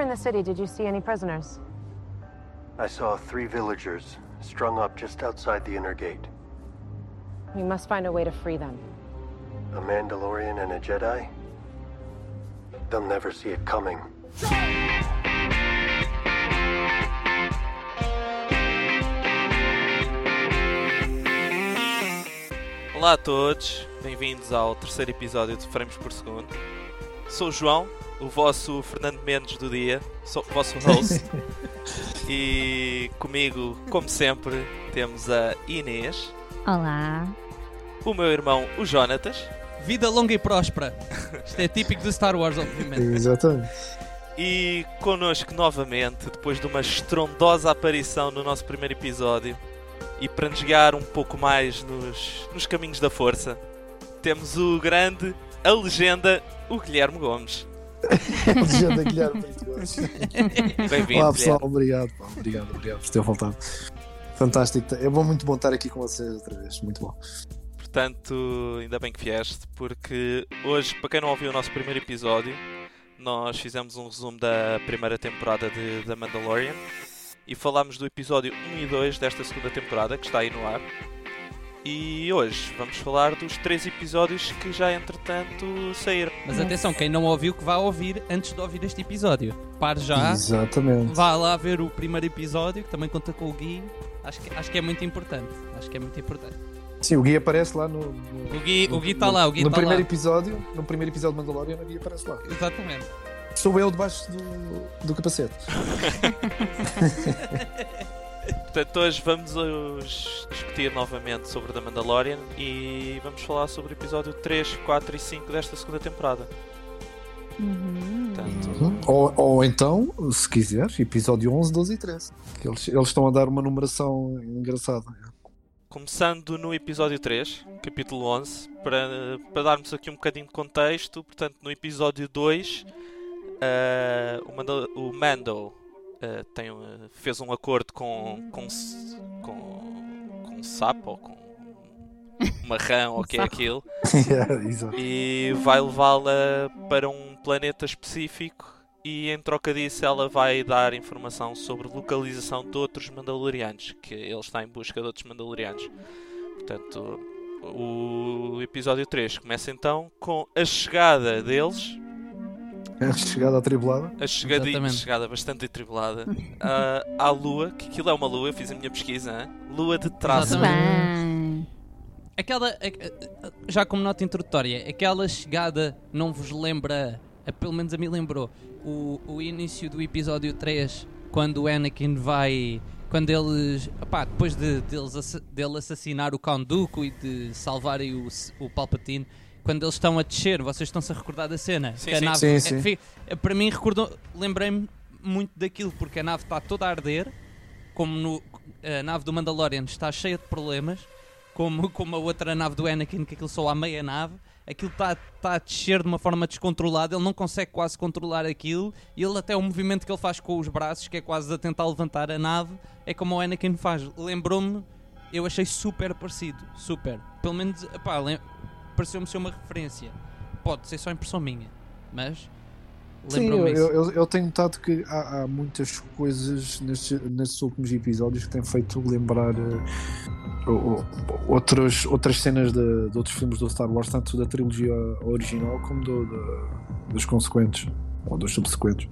were in the city, did you see any prisoners? I saw three villagers strung up just outside the inner gate. We must find a way to free them. A Mandalorian and a Jedi? They'll never see it coming. Olá a todos, bem-vindos ao terceiro episódio de Frames por Segundo. Sou o João, o vosso Fernando Mendes do dia, sou o vosso host. e comigo, como sempre, temos a Inês, Olá. o meu irmão, o Jonatas, Vida longa e próspera. Isto é típico de Star Wars, obviamente. Exatamente. e connosco novamente, depois de uma estrondosa aparição no nosso primeiro episódio, e para nos guiar um pouco mais nos, nos caminhos da força, temos o grande, a legenda, o Guilherme Gomes. Legenda Guilherme. Bem-vindo, Olá pessoal, obrigado, pá, obrigado, obrigado por ter voltado. Fantástico, é bom muito bom estar aqui com vocês outra vez, muito bom. Portanto, ainda bem que vieste, porque hoje, para quem não ouviu o nosso primeiro episódio, nós fizemos um resumo da primeira temporada de The Mandalorian e falámos do episódio 1 e 2 desta segunda temporada, que está aí no ar. E hoje vamos falar dos três episódios que já entretanto saíram. Mas atenção, quem não ouviu, que vá ouvir antes de ouvir este episódio. Pare já, Exatamente. vá lá ver o primeiro episódio, que também conta com o Gui. Acho que, acho que é muito importante. Acho que é muito importante. Sim, o Gui aparece lá no. no O Gui, o Gui está no- lá, o Gui no está primeiro lá. episódio, no primeiro episódio de Mandalorian, o Gui aparece lá. Exatamente. Sou eu debaixo do, do capacete. Portanto, hoje vamos os discutir novamente sobre The Mandalorian e vamos falar sobre o episódio 3, 4 e 5 desta segunda temporada. Uhum. Portanto, Ou, ou então, se quiser, episódio 11, 12 e 13. Que eles, eles estão a dar uma numeração engraçada. Começando no episódio 3, capítulo 11, para, para darmos aqui um bocadinho de contexto, portanto, no episódio 2, eh, o, Mando, o Mando eh, tem, um- fez um acordo com, com, com, com um sapo ou com uma rã ou o que é aquilo. Yeah, e vai levá-la para um planeta específico e em troca disso ela vai dar informação sobre localização de outros Mandalorianos, que ele está em busca de outros Mandalorianos. Portanto, o episódio 3 começa então com a chegada deles, É chegada atribulada. a chegada, Exatamente. chegada bastante atribulada, à, à Lua, que aquilo é uma Lua, eu fiz a minha pesquisa, hein? Lua de traço. Aquela, a- a- já como nota introdutória, aquela chegada não vos lembra, a- pelo menos a mim lembrou, o, o início do episódio 3, quando o Anakin vai. Quando eles. Opá, depois de, deles, assa- dele assassinar o Count Dooku e de salvarem o, o Palpatine, quando eles estão a descer, vocês estão-se a recordar da cena? Sim, Que a sim. nave- Sim, é- sim. fi- para mim, recordou, lembrei-me muito daquilo, porque a nave está toda a arder, como no, a nave do Mandalorian está cheia de problemas como, como a outra nave do Anakin, que aquilo só há meia nave, aquilo está tá a descer de uma forma descontrolada, ele não consegue quase controlar aquilo, e ele até o movimento que ele faz com os braços, que é quase a tentar levantar a nave, é como o Anakin faz. Lembrou-me, eu achei super parecido, super. Pelo menos, pá, pareceu-me ser uma referência. Pode ser só impressão minha, mas Sim, eu, eu, eu- tenho notado que há, há muitas coisas nestes, nestes últimos episódios que têm feito lembrar eh, o- o- outras, outras cenas de, de outros filmes do Star Wars, tanto da trilogia original como do, da- dos consequentes ou dos subsequentes.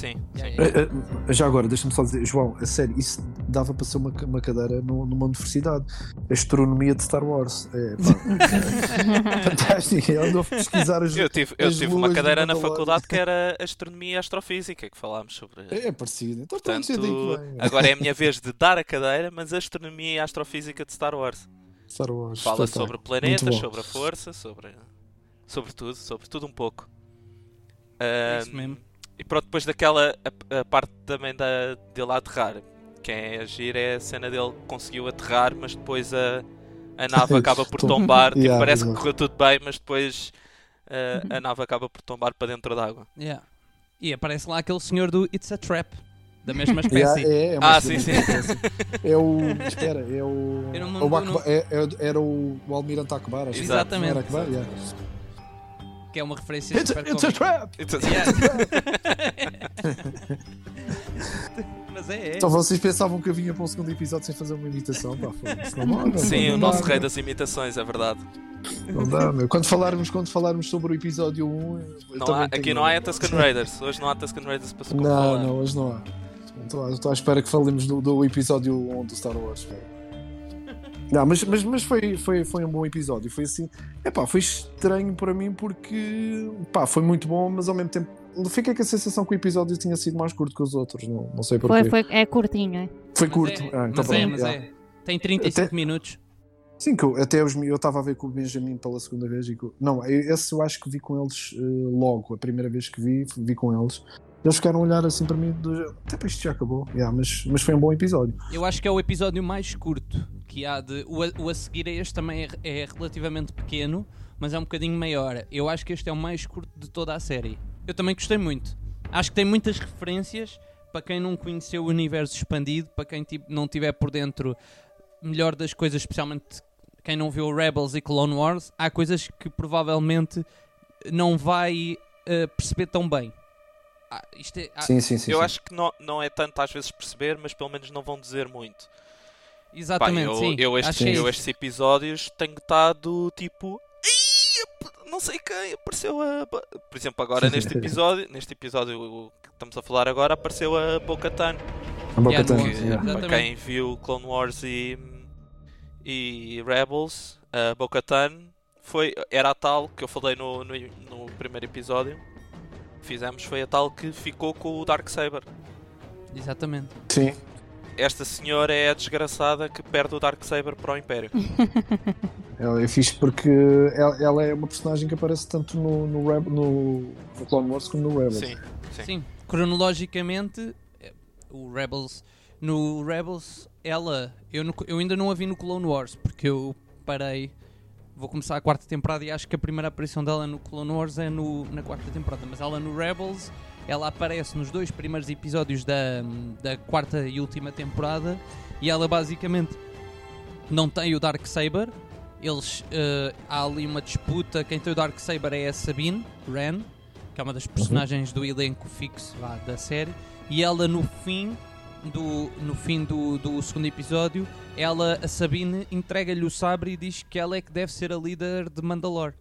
Sim, sim. Eh, eh, Já agora, deixa-me só dizer, João, a sério, isso dava para ser uma, uma cadeira numa universidade. Astronomia de Star Wars. É, pá, fantástico. Eu ando a pesquisar as. Eu tive, eu as tive uma cadeira na faculdade que era Astronomia e Astrofísica, que falámos sobre. É, é parecido. Então, Portanto, bem. agora é a minha vez de dar a cadeira, mas Astronomia e Astrofísica de Star Wars. Star Wars. Fala espetáculo. sobre planetas, sobre a força, sobre, sobre tudo, sobre tudo um pouco. É Ahm, isso mesmo. E pronto, depois daquela a, a parte também da, dele a aterrar. Quem é agir é a cena dele que conseguiu aterrar, mas depois a, a nave acaba por Tom- tombar. Tipo, Yeah, parece que correu tudo bem, mas depois ah, a nave acaba por tombar para dentro d'água. Yeah. E aparece lá aquele senhor do It's a Trap, da mesma espécie. Yeah, é, é uma Ah, sim, sim. espécie. É o. Espera, é o. Eu não- o eu Akbar- não- é- é- era o, o Almirante Akbar, acho que Exatamente. Era Akbar? Yeah. Que é uma referência It's, super it's a trap! It's a- Mas é, é. Então vocês pensavam que eu vinha para um segundo episódio sem fazer uma imitação? Pá, não dá, não, Sim, não o dá, nosso não. rei das imitações, é verdade. Não dá, meu. Quando falarmos, quando falarmos sobre o episódio 1, eu Não há- aqui não há Tusken Raiders. Hoje não há Tusken Raiders para se Não, falar. não, hoje não há. Estou à- Estou à espera que falemos do, do episódio 1 do Star Wars. pá. Não, mas, mas, mas foi, foi, foi um bom episódio. Foi assim. Epá, foi estranho para mim porque pá, foi muito bom, mas ao mesmo tempo fiquei com a sensação que o episódio tinha sido mais curto que os outros. Não, não sei porquê. Foi, foi, é curtinho, é? Foi Mas curto. é, Ah, então mas é, pronto, mas já. é. Tem 35 Até- minutos. Sim, que eu, até os, eu estava a ver com o Benjamin pela segunda vez e com, não, esse eu acho que vi com eles eh, logo, a primeira vez que vi, vi com eles. Eles ficaram a olhar assim para mim, do, para isto já acabou, Yeah, mas, mas foi um bom episódio. Eu acho que é o episódio mais curto que há de. O a, o a seguir a este também é, é relativamente pequeno, mas é um bocadinho maior. Eu acho que este é o mais curto de toda a série. Eu também gostei muito. Acho que tem muitas referências para quem não conheceu o universo expandido, para quem tipo, não tiver por dentro melhor das coisas, especialmente quem não viu Rebels e Clone Wars, há coisas que provavelmente não vai eh, perceber tão bem. Ah, isto é- ah, Sim, sim, sim. Eu sim. acho que não, não é tanto às vezes perceber, mas pelo menos não vão dizer muito. Pá, exatamente, eu, sim. eu, estes, é eu estes episódios tenho estado tipo. "Ih, Não sei quem apareceu a. Por exemplo, agora neste episódio, neste episódio que estamos a falar agora, apareceu a Bo-Katan. A boca Yeah, yeah. Para quem viu Clone Wars e, e Rebels, a Bo-Katan foi, era a tal que eu falei no, no, no primeiro episódio fizemos, foi a tal que ficou com o Darksaber. Exatamente. Sim. Esta senhora é a desgraçada que perde o Darksaber para o Império. Ela é fixe porque ela, ela é uma personagem que aparece tanto no, no, Reb- no, no Clone Wars como no Rebels. Sim, sim. Sim, cronologicamente, eh, o Rebels. No Rebels, ela. Eu, no- eu ainda não a vi no Clone Wars, porque eu parei. Vou começar a quarta temporada e acho que a primeira aparição dela no Clone Wars é no, na quarta temporada. Mas ela no Rebels, ela aparece nos dois primeiros episódios da, da quarta e última temporada. E ela basicamente não tem o Darksaber. Eles. eh, há ali uma disputa. Quem tem o Darksaber é a Sabine Wren que é uma das personagens do elenco fixo vá, da série, e ela no fim do, no fim do, do segundo episódio, ela, a Sabine, entrega-lhe o sabre e diz que ela é que deve ser a líder de Mandalore.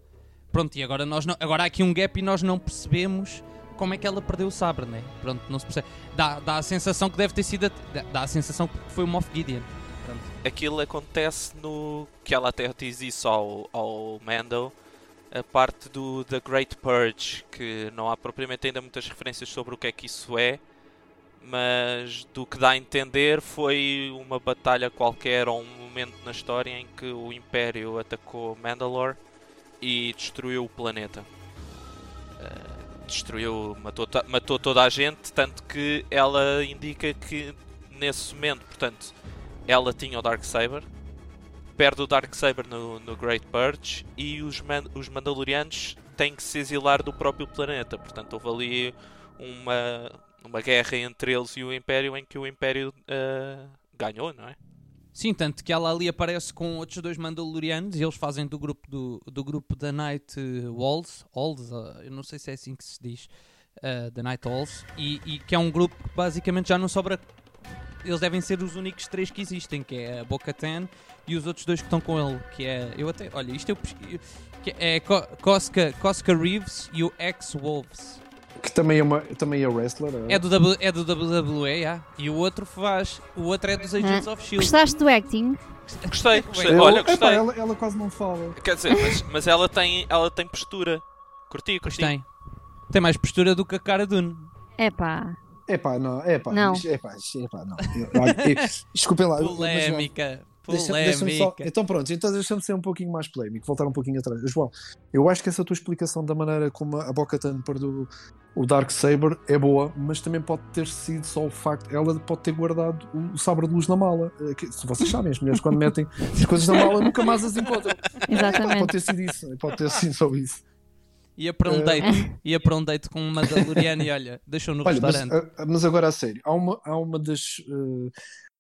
Pronto, e agora, nós não, agora há aqui um gap e nós não percebemos como é que ela perdeu o sabre, né? Pronto, não se percebe. Dá, dá a sensação que deve ter sido. Dá, dá a sensação que foi o Moff Gideon. Pronto. Aquilo acontece no. que ela até diz isso ao, ao Mando, a parte do The Great Purge, que não há propriamente ainda muitas referências sobre o que é que isso é, mas do que dá a entender foi uma batalha qualquer ou um momento na história em que o Império atacou Mandalore e destruiu o planeta. Uh, destruiu, matou, matou toda a gente, tanto que ela indica que nesse momento, portanto, ela tinha o Darksaber, perde o Darksaber no, no Great Purge e os, Man- os Mandalorianos têm que se exilar do próprio planeta. Portanto, houve ali uma, uma guerra entre eles e o Império em que o Império ah, ganhou, não é? Sim, tanto que ela ali aparece com outros dois Mandalorianos e eles fazem do grupo do, do grupo da Night Walls, Walls uh, eu não sei se é assim que se diz, uh, da Night Walls, e, e que é um grupo que basicamente já não sobra. Eles devem ser os únicos três que existem, que é a Bo-Katan e os outros dois que estão com ele, que é. Eu até. Olha, isto eu que é Co- Cosca, Cosca Reeves e o X-Wolves. Que também é, uma, também é wrestler. É do, W- é do WWE, yeah. e o outro faz. O outro é dos Agents of Shield. Gostaste do acting? Gostei, gostei. Eu- Olha, epá, gostei. ela, ela quase não fala. Quer dizer, mas, mas ela, tem, ela tem postura. Curti, curti. tem. Tem mais postura do que a cara Dune. Epá, Epá, não, epá, Não. epá, epá, não. Eu- olha, eu- Desculpem lá. mas, Polémica. Deixa- deixa-me só- então pronto, então deixa-me ser um pouquinho mais polémico, voltar um pouquinho atrás. João, eu acho que essa tua explicação da maneira como a Bo-Katan perdeu o Dark Saber é boa, mas também pode ter sido só o facto, ela pode ter guardado o sabre de luz na mala. Eh, que- Se vocês sabem, as mulheres quando metem as coisas na mala nunca mais as encontram. Pode exatamente. ter sido isso, pode ter sido só isso. Ia para um date. Ia para um date com uma Mandaloriana e olha, deixou no Olha, mas, restaurante. ah, mas agora a sério, há uma, há uma das, eh,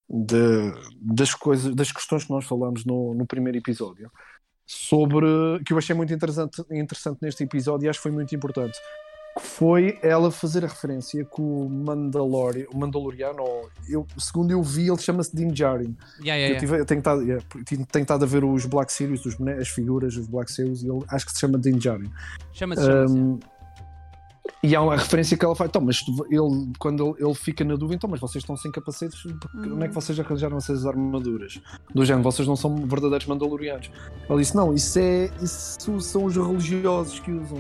da- das coisas, das questões que nós falámos no, no primeiro episódio sobre que eu achei muito interessante, interessante neste episódio e acho que foi muito importante. Que foi ela fazer a referência que o Mandalorian, o Mandaloriano, eu, segundo eu vi, ele chama-se Din Djarin. Yeah, yeah, Eu, yeah. tive, eu tenho, estado, yeah, tenho tenho estado a ver os Black Series, os as figuras dos Black Series, e ele, acho que se chama Din Djarin. Chama-se. Um, e há uma referência que ela faz, então, mas ele, quando ele, ele fica na dúvida, então, mas vocês estão sem capacetes, porque onde é que vocês arranjaram essas armaduras? Do género, vocês não são verdadeiros Mandalorianos. Ele disse, não, isso, é, isso são os religiosos que usam.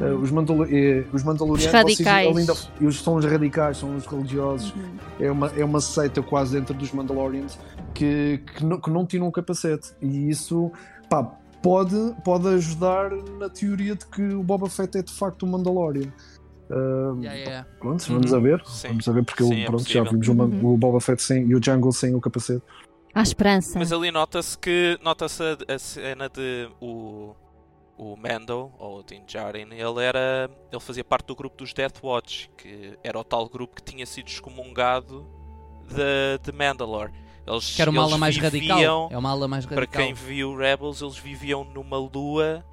Uh, os, Mandalo eh, os Mandalorianos, Os radicais. Vocês, ainda, eles são os radicais, são os religiosos. Uhum. É uma, é uma seita quase dentro dos Mandalorians que, que, não, que não tiram um capacete. E isso, pá, pode, pode ajudar na teoria de que o Boba Fett é de facto um Mandalorian. Uh, Yeah, yeah. Pronto, vamos a ver. Sim. Vamos a ver porque Sim, ele, é pronto, já possível. vimos o, Man- Uhum. o Boba Fett sem, e o Jungle sem o capacete. Há esperança. Mas ali nota-se que nota-se a, a cena de o, o Mando, ou o Din Djarin, ele era. ele fazia parte do grupo dos Death Watch, que era o tal grupo que tinha sido excomungado de, de Mandalore. Eles, Que era uma ala mais radical. É uma ala mais Para radical. quem viu Rebels, eles viviam numa lua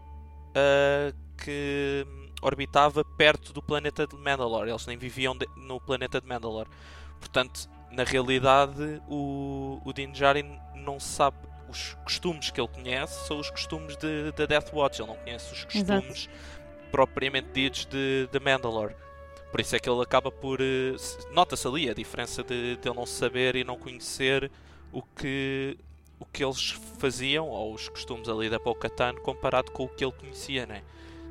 ah, que orbitava perto do planeta de Mandalore. Eles nem viviam de- no planeta de Mandalore. Portanto, na realidade, o, o Din Djarin não sabe. Os costumes que ele conhece são os costumes de, de Death Watch. Ele não conhece os Exato. costumes propriamente ditos de, de Mandalore. Por isso é que ele acaba por. eh, se- Nota-se ali a diferença de, de ele não saber e não conhecer o que, o que eles faziam, ou os costumes ali da Bo-Katan, comparado com o que ele conhecia, né?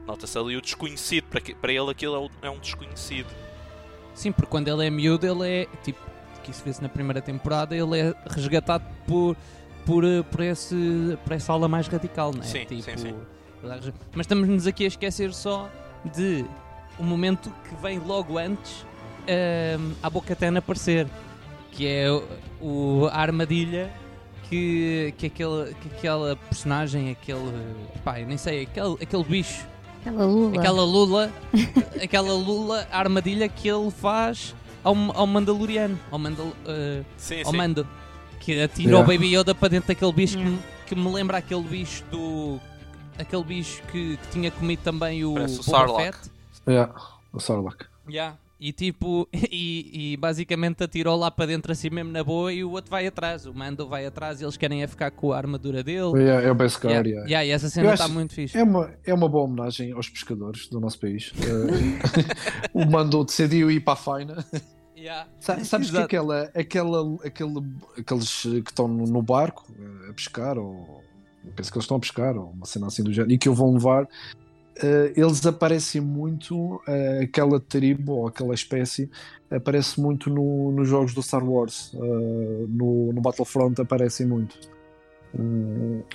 Nota-se ali o desconhecido, para, que- para ele aquilo é um- é um desconhecido. Sim, porque quando ele é miúdo, ele é tipo, que isso vê-se na primeira temporada, ele é resgatado por, por, eh, por, esse, por essa aula mais radical, não é? Sim, tipo, sim, sim. é Mas estamos-nos aqui a esquecer só de o momento que vem logo antes ehm, a Bocatana aparecer, que é o, o- a armadilha que, que, aquele, que aquela personagem, aquele. Eu nem sei, aquele, aquele bicho Aquela lula. aquela lula, aquela lula a armadilha que ele faz ao, ao Mandaloriano, ao, Mandal, eh, Sim, ao sim. Mando, que atira Yeah. o Baby Yoda para dentro daquele bicho que, Yeah. me, que me lembra aquele bicho do. aquele bicho que, que tinha comido também o, Parece o Sarlacc. Fett. Yeah, o Sarlacc. Yeah. E tipo, e, e basicamente atirou lá para dentro assim mesmo na boa e o outro vai atrás. O Mando vai atrás e eles querem é ficar com a armadura dele. Yeah, é o Beskar, Yeah. yeah. Yeah, e essa Eu cena está muito fixe. É uma, é uma boa homenagem aos pescadores do nosso país. Eh, o mandou decidiu ir para a faina. Yeah. Sa- Sabes que Exato. aquela, aquela, aquele, aqueles que estão no, barco eh, a pescar, ou eu penso que eles estão a pescar, ou uma cena assim do género, e que o vão levar, eh, eles aparecem muito, eh, aquela tribo ou aquela espécie aparece muito no, nos jogos do Star Wars, eh, no, no Battlefront aparecem muito.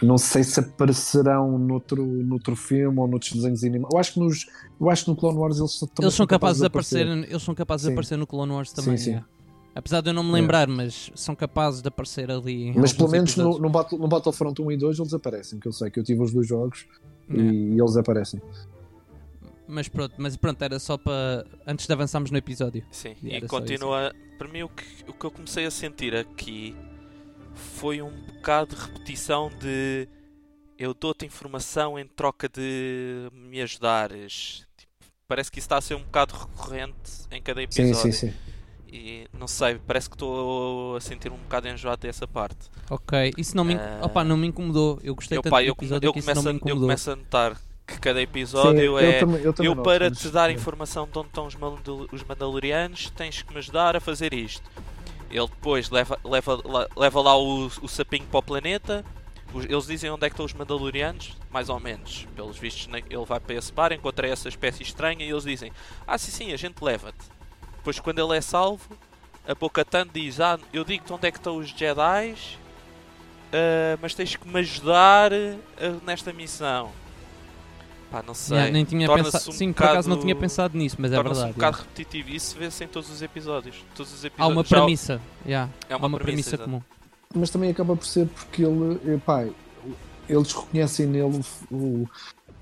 Não sei se aparecerão noutro, noutro filme ou noutros desenhos animados. Eu acho que nos, eu acho que no Clone Wars eles, também Eles são capazes de aparecer, eles são capazes de Sim. aparecer no Clone Wars também. sim. yeah. Apesar de eu não me lembrar, mas são capazes de aparecer ali. em Mas pelo menos no, no, Battle, no Battlefront 1 e 2 eles aparecem, que eu sei que eu tive os dois jogos Yeah. e, eles aparecem. Mas pronto, mas pronto, era só para antes de avançarmos no episódio. Sim, E e continua. Para mim, o que, o que eu comecei a sentir aqui foi um bocado de repetição de eu dou-te informação em troca de me ajudares. Tipo, parece que isso está a ser um bocado recorrente em cada Sim, episódio. sim, sim. E não sei, parece que estou a sentir um bocado enjoado dessa parte. Ok, isso não me, inc- Ah. opa, não me incomodou. Eu gostei Eu, tanto pá, do eu, episódio eu que isso começo, não a, me eu incomodou. começo a notar que cada episódio Sim, é. eu também, eu também Eu, para te dar é. informação de onde estão os, Mandal- os Mandalorianos, tens que me ajudar a fazer isto. Ele depois leva, leva, leva lá o, o sapinho para o planeta. Os- Eles dizem onde é que estão os Mandalorianos, mais ou menos. Pelos vistos, ele vai para esse bar, encontra essa espécie estranha e eles dizem: Ah, sim, sim, a gente leva-te. Depois, quando ele é salvo, a Bo-Katan diz: Ah, eu digo-te onde é que estão os Jedi, mas tens que me ajudar ah, nesta missão. Pá, não sei. Yeah, nem tinha pensado, um sim, por acaso não bocado- tinha pensado nisso, mas é Torna-se verdade. um bocado yeah. repetitivo. Isso vê-se em todos os episódios. Todos os Há episódios uma já- premissa, yeah, É há uma, uma premissa exato. comum. Mas também acaba por ser porque ele, pá, eles reconhecem nele o, o,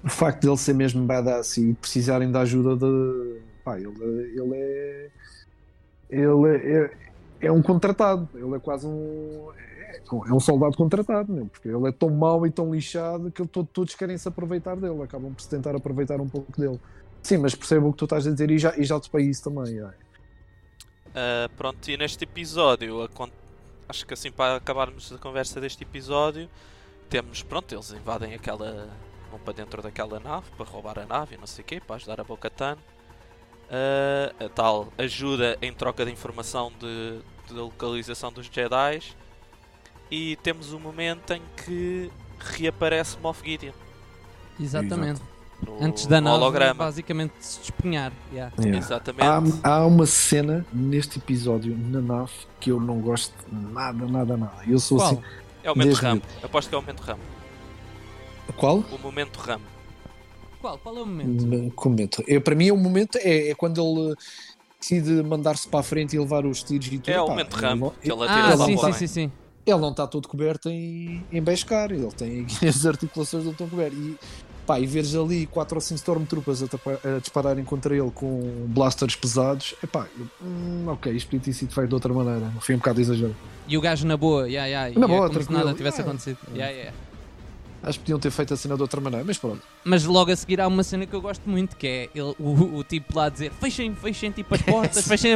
o facto de ele ser mesmo badass e precisarem da ajuda de. Pá, ele, ele é. Ele é, é, é um contratado, ele é quase um. é um soldado contratado, meu, porque ele é tão mau e tão lixado que ele- to- todos querem se aproveitar dele, acabam por se tentar aproveitar um pouco dele. Sim, mas percebo o que tu estás a dizer e já, e já topei isso também. é. Ah, pronto, e neste episódio, acho que assim para acabarmos a conversa deste episódio, temos, pronto, eles invadem aquela. vão para dentro daquela nave para roubar a nave e não sei o quê, para ajudar a Bo-Katan. Ah, a tal ajuda em troca de informação de, de localização dos Jedi. E temos um momento em que reaparece Moff Gideon. Exatamente. no- Antes da nave, holograma. basicamente, se despenhar. Yeah. Yeah. Exatamente. Há, há uma cena neste episódio na nave que eu não gosto nada, nada, nada. Eu sou Qual? assim. É o momento Desde- RAM. Aposto que é o momento RAM. Qual? O momento RAM. Qual? Qual é o momento? Comento. Eu, para mim, o momento é, é quando ele decide mandar-se para a frente e levar os tiros e tudo. É o momento ele RAM. não- Que ele Ah, atira lá sim, para o sim, bem. sim, sim. ele não está todo coberto em, em Beskar, ele tem as articulações não estão cobertas. E, pá, e veres ali 4 ou 5 Stormtroopers a, a dispararem contra ele com blasters pesados, é pá, hum, ok, isto podia ter sido feito de outra maneira, foi um bocado exagero. E o gajo na boa, yeah, yeah, Na e é boa, como se nada tivesse Yeah. acontecido. Yeah, yeah. Acho que podiam ter feito a cena de outra maneira, mas pronto. Mas logo a seguir há uma cena que eu gosto muito, que é ele- o, o tipo lá dizer fechem, fechem tipo as portas, fechem,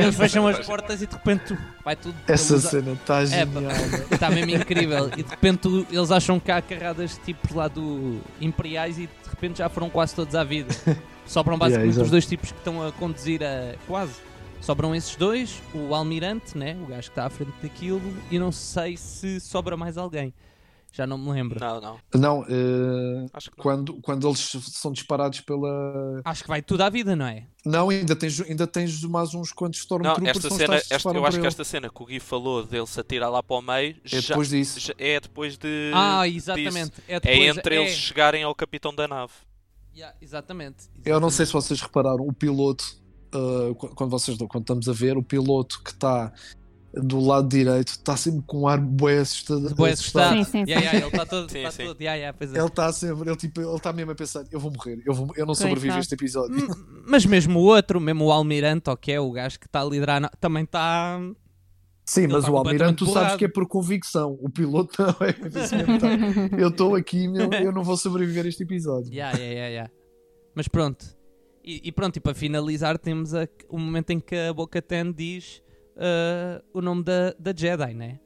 eles fecham as portas e de repente tu- vai tudo. Essa eles- cena está É, genial. Está mesmo incrível. E de repente tu- eles acham que há carradas tipo lá do Imperiais e de repente já foram quase todos à vida. Sobram Yeah, basicamente exato. os dois tipos que estão a conduzir a. quase. Sobram esses dois, o Almirante, né? o gajo que está à frente daquilo, e não sei se sobra mais alguém. Já não me lembro. Não, não. Não, eh, Acho que não. quando, quando eles são disparados pela. Acho que vai tudo à vida, não é? Não, ainda tens, ainda tens mais uns quantos Não, Stormtroopers esta cena, esta, eu acho que esta cena que o Gui falou dele se atirar lá para o meio É já, depois disso. já- é depois de. ah, exatamente. É, É depois, entre é- eles chegarem ao capitão da nave. Yeah, exatamente. Eu não sei exatamente. se vocês repararam, o piloto, uh, qu- quando vocês quando estamos a ver, o piloto que está do lado direito está sempre com um ar bué assustado. Boa assustado. Sim, sim, sim. Yeah, yeah, ele está todo. Sim, tá sim. todo yeah, yeah, pois é. Ele está sempre, ele tipo, ele está mesmo a pensar, eu vou morrer, eu, vou, eu não sobrevivo a este episódio. Mas mesmo o outro, mesmo o Almirante, ou que é o gajo que está a liderar, também está. Sim, Ele mas tá o Almirante tu sabes que é por convicção, o piloto não é. Tá, eu estou aqui, meu, eu não vou sobreviver a este episódio. Yeah, yeah, yeah, yeah. Mas pronto. E, e pronto, e para finalizar, temos a- o momento em que a Boca Ten diz ah, o nome da, da Jedi, né?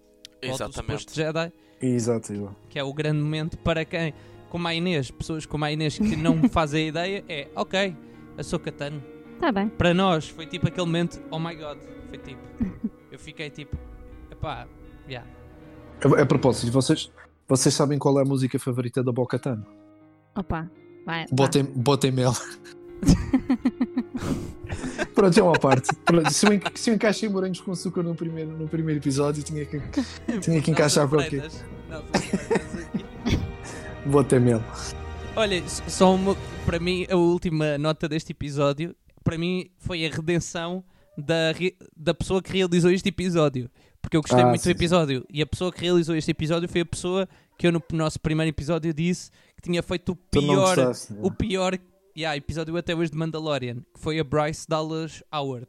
Exatamente. Jedi, Exato, que é o grande momento para quem, como a Inês, pessoas como a Inês que não fazem ideia, é ok, a Sokatan. Tá bem. Para nós foi tipo aquele momento, oh my god, foi tipo. Eu fiquei tipo, epá, yeah. A, a propósito, vocês, vocês sabem qual é a música favorita da Bocatan? Opa. Vai. Botem, botem mel. Pronto, é uma parte. Pronto, se, eu, se eu encaixei morangos com açúcar no primeiro, no primeiro episódio, tinha que, tinha que encaixar qualquer. Aqui. Botem mel. Olha, só uma, para mim, a última nota deste episódio, para mim, foi a redenção da, da pessoa que realizou este episódio. Porque eu gostei Ah, muito sim, do episódio. E a pessoa que realizou este episódio foi a pessoa que eu, no nosso primeiro episódio, disse que tinha feito o pior, gostaste, o pior yeah, episódio até hoje de Mandalorian, que foi a Bryce Dallas Howard.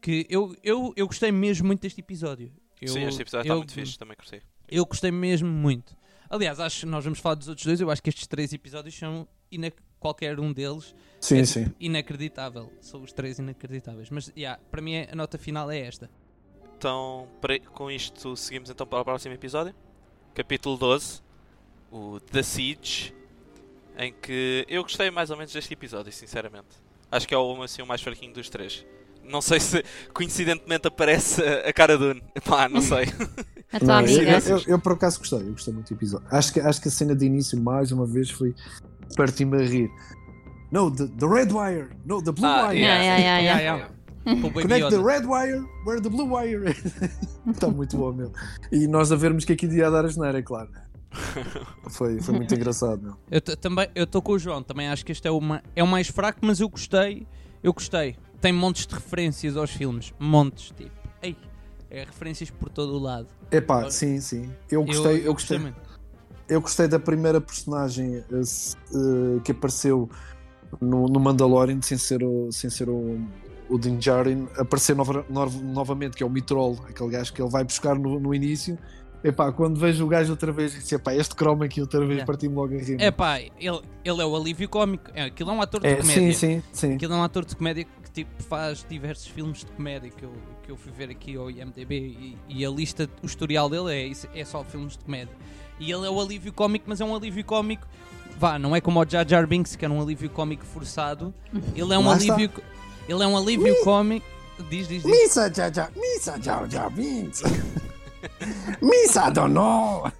Que eu, eu, eu gostei mesmo muito deste episódio. Eu, Sim, este episódio está eu- muito fixe, também gostei. eu gostei mesmo muito. Aliás, acho que nós vamos falar dos outros dois. Eu acho que estes três episódios são qualquer um deles Sim, é sim. inacreditável. São os três inacreditáveis. Mas yeah, para mim a nota final é esta. Então, com isto, seguimos então para o próximo episódio. Capítulo 12, o The Siege, em que eu gostei mais ou menos deste episódio, sinceramente. Acho que é o, assim, o mais fraquinho dos três. Não sei se coincidentemente aparece a cara do. Pá, não sei. A tua Não, eu, amiga. eu- eu, por acaso gostei, eu gostei muito do episódio. Acho que, acho que a cena de início, mais uma vez, foi partir-me a rir. No, the, the red wire. No, the blue Ah, wire. Yeah, yeah, yeah, yeah. Yeah, Connect the red wire where the blue wire is. Está muito bom, meu. E nós a vermos que aqui ia dar a geneira, é claro. Foi, foi muito engraçado, meu. Eu também eu estou com o João. Também acho que este é, uma, é o mais fraco, mas eu gostei. Eu gostei. Tem montes de referências aos filmes. Montes, tipo. Ei, é referências por todo o lado. Epá, sim, sim. Eu gostei, eu, gostei, muito. eu gostei da primeira personagem eh, que apareceu no, no Mandalorian, sem ser o, sem ser o, o Din Djarin, aparecer nova- nov- novamente, que é o Mitrol, aquele gajo que ele vai buscar no, no início Epá, quando vejo o gajo outra vez e disse, epá, este croma aqui outra vez Yeah. parti-me logo a rir. É pá, ele, ele é o alívio cómico. É, aquilo é um ator de É, comédia. sim, sim, sim. Aquilo é um ator de comédia que tipo, faz diversos filmes de comédia que eu, que eu fui ver aqui ao IMDB e, e a lista, o historial dele é, é só filmes de comédia. E ele é o alívio cómico, mas é um alívio cómico. Vá, não é como o Jar Jar Binks, que era um alívio cómico forçado. Ele é um Lá está. alívio. co- Ele é um alívio cómico. Diz, diz, diz. Missa, já, já, missa, já, já, Binks. Missa, don't know.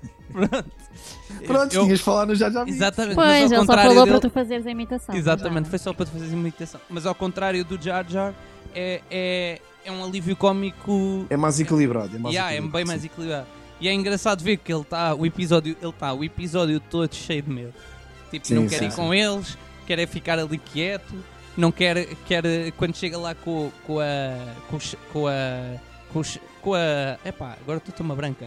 Pronto, Eu- tinhas de falar no já, já, Binks. Exatamente, Pois, ele só falou dele, para tu fazeres a imitação. Exatamente, Já. foi só para te fazer imitação. Mas ao contrário do Jar Jar, é, é, é um alívio cómico. É mais equilibrado. É mais Yeah, é equilibrado, bem mais sim. equilibrado. E é engraçado ver que ele está o episódio, ele tá o episódio todo cheio de medo. Tipo, Sim, não quer sim, ir sim. com eles, quer é ficar ali quieto, não quer, quer quando chega lá com, com a com, com a com, os- com a, epá, agora estou uma branca.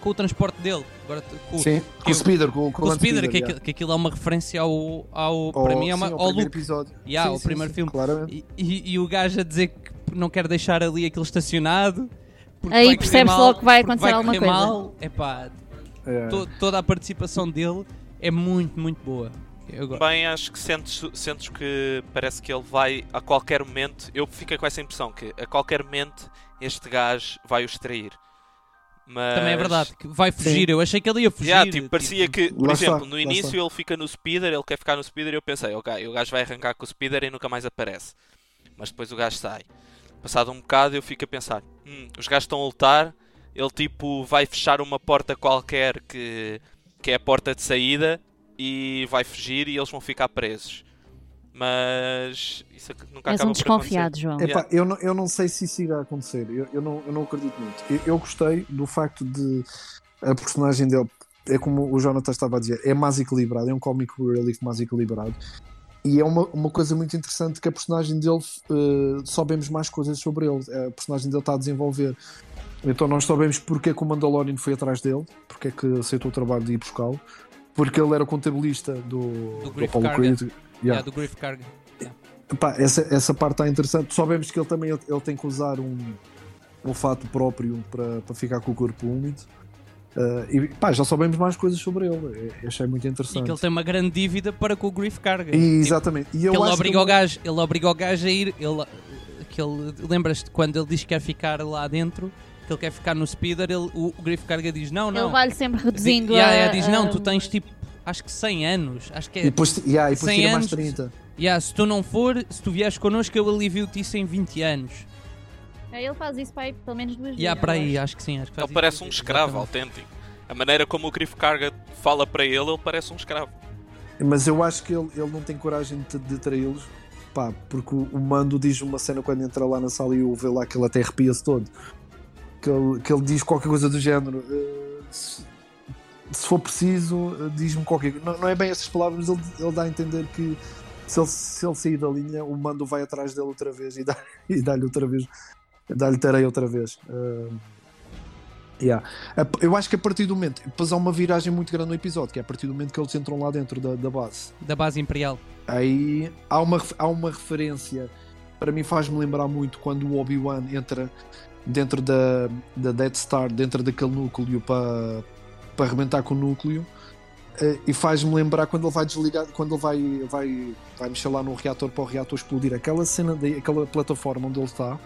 Com o transporte dele, agora com, Sim, com que- o Speeder, com, com o Land Speeder, que, yeah. aquilo, que aquilo é uma referência ao, ao para mim é uma, sim, ao look. episódio. Yeah, Sim, o sim, primeiro sim, filme. E, e- e o gajo a dizer que não quer deixar ali aquele estacionado. Aí vai percebes mal, logo que vai acontecer alguma correr coisa. Mal. Epá, É. to- toda a participação dele é muito, muito boa. Eu gosto. Também acho que sentes, sentes que parece que ele vai a qualquer momento. Eu fiquei com essa impressão que a qualquer momento este gajo vai o extrair. Mas... Também é verdade, que vai fugir. Eu achei que ele ia fugir. Yeah, tipo, parecia que, por Lá exemplo, está, no início está. ele fica no speeder, ele quer ficar no speeder e eu pensei, ok, o gajo vai arrancar com o speeder e nunca mais aparece. Mas depois o gajo sai. Passado um bocado eu fico a pensar, hum, os gajos estão a lutar, ele tipo vai fechar uma porta qualquer que, que é a porta de saída e vai fugir e eles vão ficar presos. Mas isso nunca És acaba um por acontecer. desconfiado, João. Epá, eu, não, eu não sei se isso irá acontecer. Eu, eu, não, eu não acredito muito. Eu, eu gostei do facto de a personagem dele, é como o Jonathan estava a dizer, é mais equilibrado, é um comic relief mais equilibrado. E é uma, uma coisa muito interessante que a personagem dele eh, sabemos mais coisas sobre ele. A personagem dele está a desenvolver. Então nós sabemos porque é que o Mandalorian foi atrás dele, porque é que aceitou o trabalho de ir buscá-lo, porque ele era contabilista do, Do do, Apollo. Creed. Yeah, Yeah. do Griff Carga. Pá, essa, essa parte está interessante. Sabemos que ele também ele, ele tem que usar um, um fato próprio para, para ficar com o corpo úmido. Ah, e pá, já sabemos mais coisas sobre ele. Eu achei muito E interessante. que ele tem uma grande dívida para com o Griff Carga. E, Tipo, exatamente. E ele obriga que o gajo, ele obriga o gajo a ir, ele, que ele lembras-te quando ele diz que quer ficar lá dentro, que ele quer ficar no speeder, ele, o, o Griff Carga diz não, não. Ele vai-lhe sempre reduzindo yeah, a, yeah, diz não, a- tu tens tipo, acho que 100 anos, acho que E é. depois, yeah, e depois 100 tira mais anos. 30. Yeah, se tu não for, se tu vieres connosco, eu alivio-te isso em 20 anos. É, Ele faz isso para aí pelo menos duas vezes. Yeah, para aí, acho que sim. Acho que faz Ele parece um escravo Exatamente. autêntico. A maneira como o Griff Carga fala para ele, ele parece um escravo. Mas eu acho que ele, ele não tem coragem de, de traí-los. Pá, porque o, o Mando diz uma cena quando entra lá na sala e o vê lá que ele até arrepia-se todo. Que ele, que ele diz qualquer coisa do género. eh, se, se for preciso, eh, diz-me qualquer coisa. Não, não é bem essas palavras, mas ele, ele dá a entender que se ele, se ele sair da linha, o Mando vai atrás dele outra vez e dá- dá-lhe outra vez. Dá-lhe tareia outra vez. Eh, yeah. Eu acho que a partir do momento. Depois há uma viragem muito grande no episódio, que é a partir do momento que eles entram lá dentro da, da base. Da base imperial. Aí há uma, há uma referência, para mim faz-me lembrar muito quando o Obi-Wan entra dentro da, da Death Star, dentro daquele núcleo para, para arrebentar com o núcleo. eh, E faz-me lembrar quando ele vai desligar, quando ele vai, vai, vai mexer lá no reator para o reator explodir, aquela cena, de, aquela plataforma onde ele está,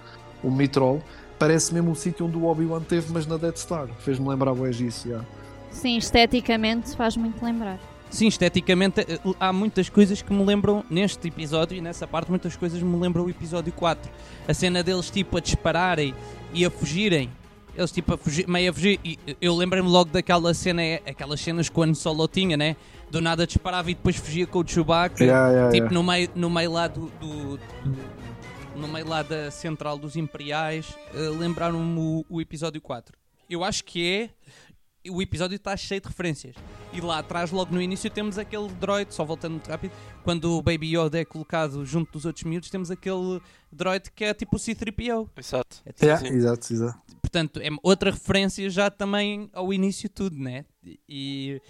o Mitrol, parece mesmo o sítio onde o Obi-Wan teve, mas na Death Star. Fez-me lembrar o isso, yeah. Sim, esteticamente faz muito lembrar. Sim, esteticamente eh, há muitas coisas que me lembram neste episódio e nessa parte muitas coisas me lembram o episódio 4. A cena deles tipo a dispararem e a fugirem. Eles tipo a fugir, meio a fugir. E eu lembrei-me logo daquela cena, eh, aquelas cenas que o Han Solo tinha, né? Do nada disparava e depois fugia com o Chewbacca. Yeah, yeah, tipo yeah. no meio, no meio lá do, do- do- no meio lá da central dos Imperiais, eh, lembraram-me o, o episódio 4. Eu acho que é. O episódio está cheio de referências. E lá atrás, logo no início, temos aquele droid, só voltando muito rápido, quando o Baby Yoda é colocado junto dos outros miúdos, temos aquele droid que é tipo o C-3PO. Exato. É tipo- Yeah, exato, exato. Portanto, é outra referência já também ao início de tudo, né? E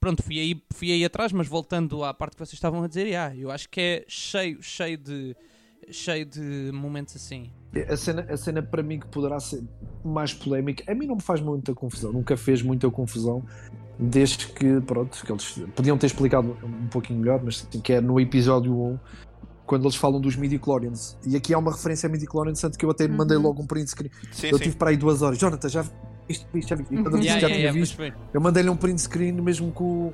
pronto, fui aí, fui aí atrás, mas voltando à parte que vocês estavam a dizer, yeah, eu acho que é cheio, cheio de. Cheio de momentos assim. A cena, a cena para mim que poderá ser mais polémica, a mim não me faz muita confusão, nunca fez muita confusão, desde que, pronto, que eles podiam ter explicado um pouquinho melhor, mas que é no episódio 1, quando eles falam dos midi-chlorians. E aqui há uma referência a midi-chlorians, tanto que eu até mandei Uhum. logo um print screen. Sim, eu sim. tive para aí duas horas. Jonathan, já isto, isto tinha yeah, visto, pois foi. eu mandei-lhe um print screen mesmo com,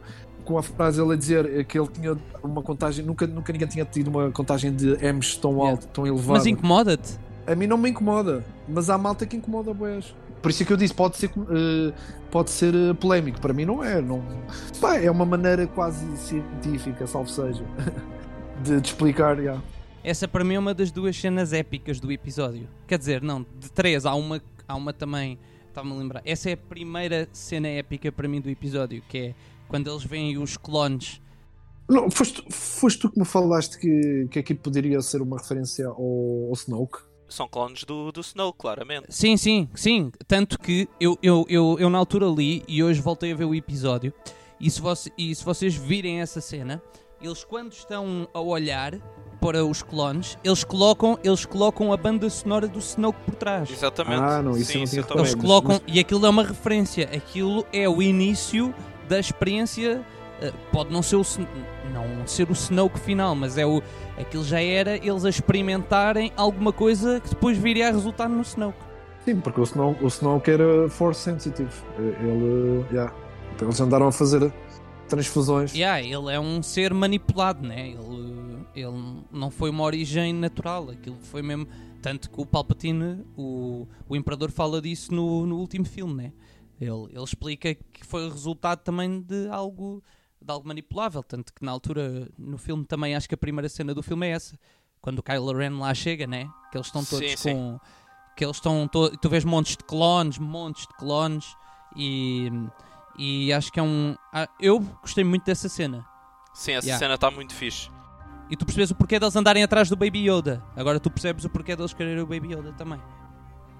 com a frase ele a dizer que ele tinha uma contagem, nunca, nunca ninguém tinha tido uma contagem de M's tão Yeah. alta, tão elevada. Mas incomoda-te? A mim não me incomoda, mas há malta que incomoda boés. Por isso é que eu disse, pode ser, eh, pode ser eh, polémico. Para mim não é. Não... Pá, é uma maneira quase científica, salvo seja, de, de explicar. já. Essa para mim é uma das duas cenas épicas do episódio. Quer dizer, não, de três, há uma, há uma também, estava-me a lembrar. Essa é a primeira cena épica para mim do episódio, que é quando eles veem os clones. Não, foste, foste tu que me falaste que, que aqui poderia ser uma referência ao, ao Snoke. São clones do, do Snow, claramente. Sim, sim, sim. Tanto que eu, eu, eu, eu na altura li e hoje voltei a ver o episódio. E se, você, e se vocês virem essa cena, eles quando estão a olhar para os clones, eles colocam, eles colocam a banda sonora do Snoke por trás. Exatamente. Ah, não, isso sim, não tinha. Eles colocam, mas- e aquilo é uma referência, aquilo é o início da experiência. eh, pode não ser o não ser o Snoke final, mas é o aquilo já era eles a experimentarem alguma coisa que depois viria a resultar no Snoke. Sim, porque o Snoke, o Snoke era force sensitive. Ele, yeah. Então eles andaram a fazer transfusões. Yeah, ele é um ser manipulado, né? Ele, ele não foi uma origem natural, aquilo foi mesmo. Tanto que o Palpatine, o, o Imperador, fala disso no, no último filme, né? Ele, ele explica que foi o resultado também de algo, de algo manipulável. Tanto que na altura, no filme, também acho que a primeira cena do filme é essa. Quando o Kylo Ren lá chega, né? Que eles estão todos Sim, sim. com. Que eles estão. To tu vês montes de clones, montes de clones e. E acho que é um. ah, Eu gostei muito dessa cena. Sim, essa Yeah. cena está muito fixe. E tu percebes o porquê deles andarem atrás do Baby Yoda. Agora tu percebes o porquê deles quererem o Baby Yoda também.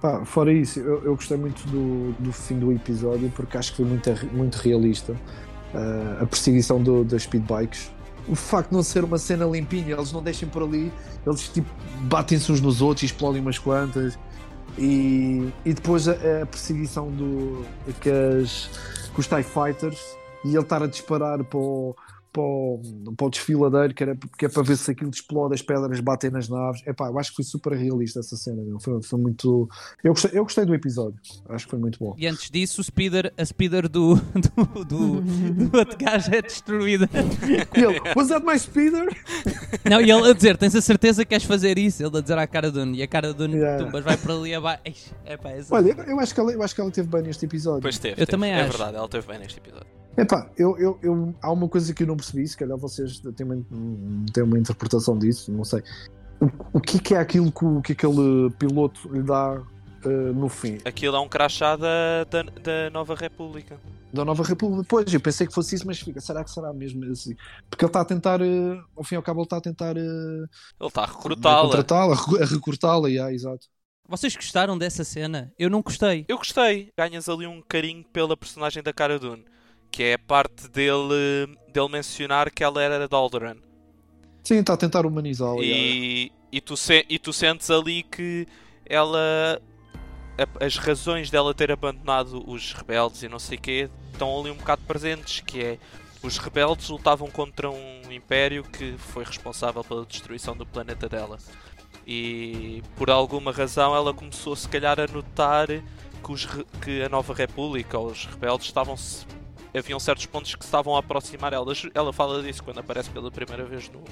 Pá, fora isso, eu, eu gostei muito do, do fim do episódio porque acho que foi muito, muito realista. Ah, a perseguição do, das speedbikes. O facto de não ser uma cena limpinha, eles não deixem por ali, eles tipo batem-se uns nos outros e explodem umas quantas. E, e depois a, a perseguição do, que, as, os TIE Fighters e ele estar a disparar para o, para o, para o desfiladeiro, que, era, que é para ver se aquilo explode, as pedras batem nas naves. Epá, eu acho que foi super realista essa cena, meu. Foi, foi muito. Eu gostei, eu gostei do episódio, acho que foi muito bom. E antes disso, o speeder, a speeder do, do, do, do outro gajo é destruída. E ele, was that my speeder? Não, e ele a dizer: Tens a certeza que queres fazer isso? Ele a dizer à cara do E a cara do Yeah. Tumbas vai para ali abaixo. Epá, essa- Olha, eu, eu acho que ela, eu acho que ela teve bem neste episódio. Depois teve. Eu teve. também é acho. verdade, ela teve bem neste episódio. Epá, eu, eu, eu, há uma coisa que eu não percebi, se calhar vocês têm uma, têm uma interpretação disso, não sei. O, o que é que é aquilo que, o- que aquele piloto lhe dá eh, no fim? Aquilo é um crachá da, da, da Nova República. Da Nova República. Pois, eu pensei que fosse isso, mas fica, será que será mesmo assim? Porque ele está a tentar, eh, ao fim e ao cabo, ele está a tentar eh, Ele está a recrutá-la. contratá-la, a a recrutá-la, yeah, exato. Vocês gostaram dessa cena? Eu não gostei. Eu gostei. Ganhas ali um carinho pela personagem da Cara Dune. Que é a parte dele, dele mencionar que ela era de Alderaan. Sim, está a tentar humanizá-la. E, e, tu se- e tu sentes ali que ela. a- as razões dela ter abandonado os rebeldes e não sei o quê estão ali um bocado presentes. Que é. Os rebeldes lutavam contra um império que foi responsável pela destruição do planeta dela. E por alguma razão ela começou se calhar a notar que, os que a Nova República ou os rebeldes estavam haviam certos pontos que estavam a aproximar ela. Ela fala disso quando aparece pela primeira vez no,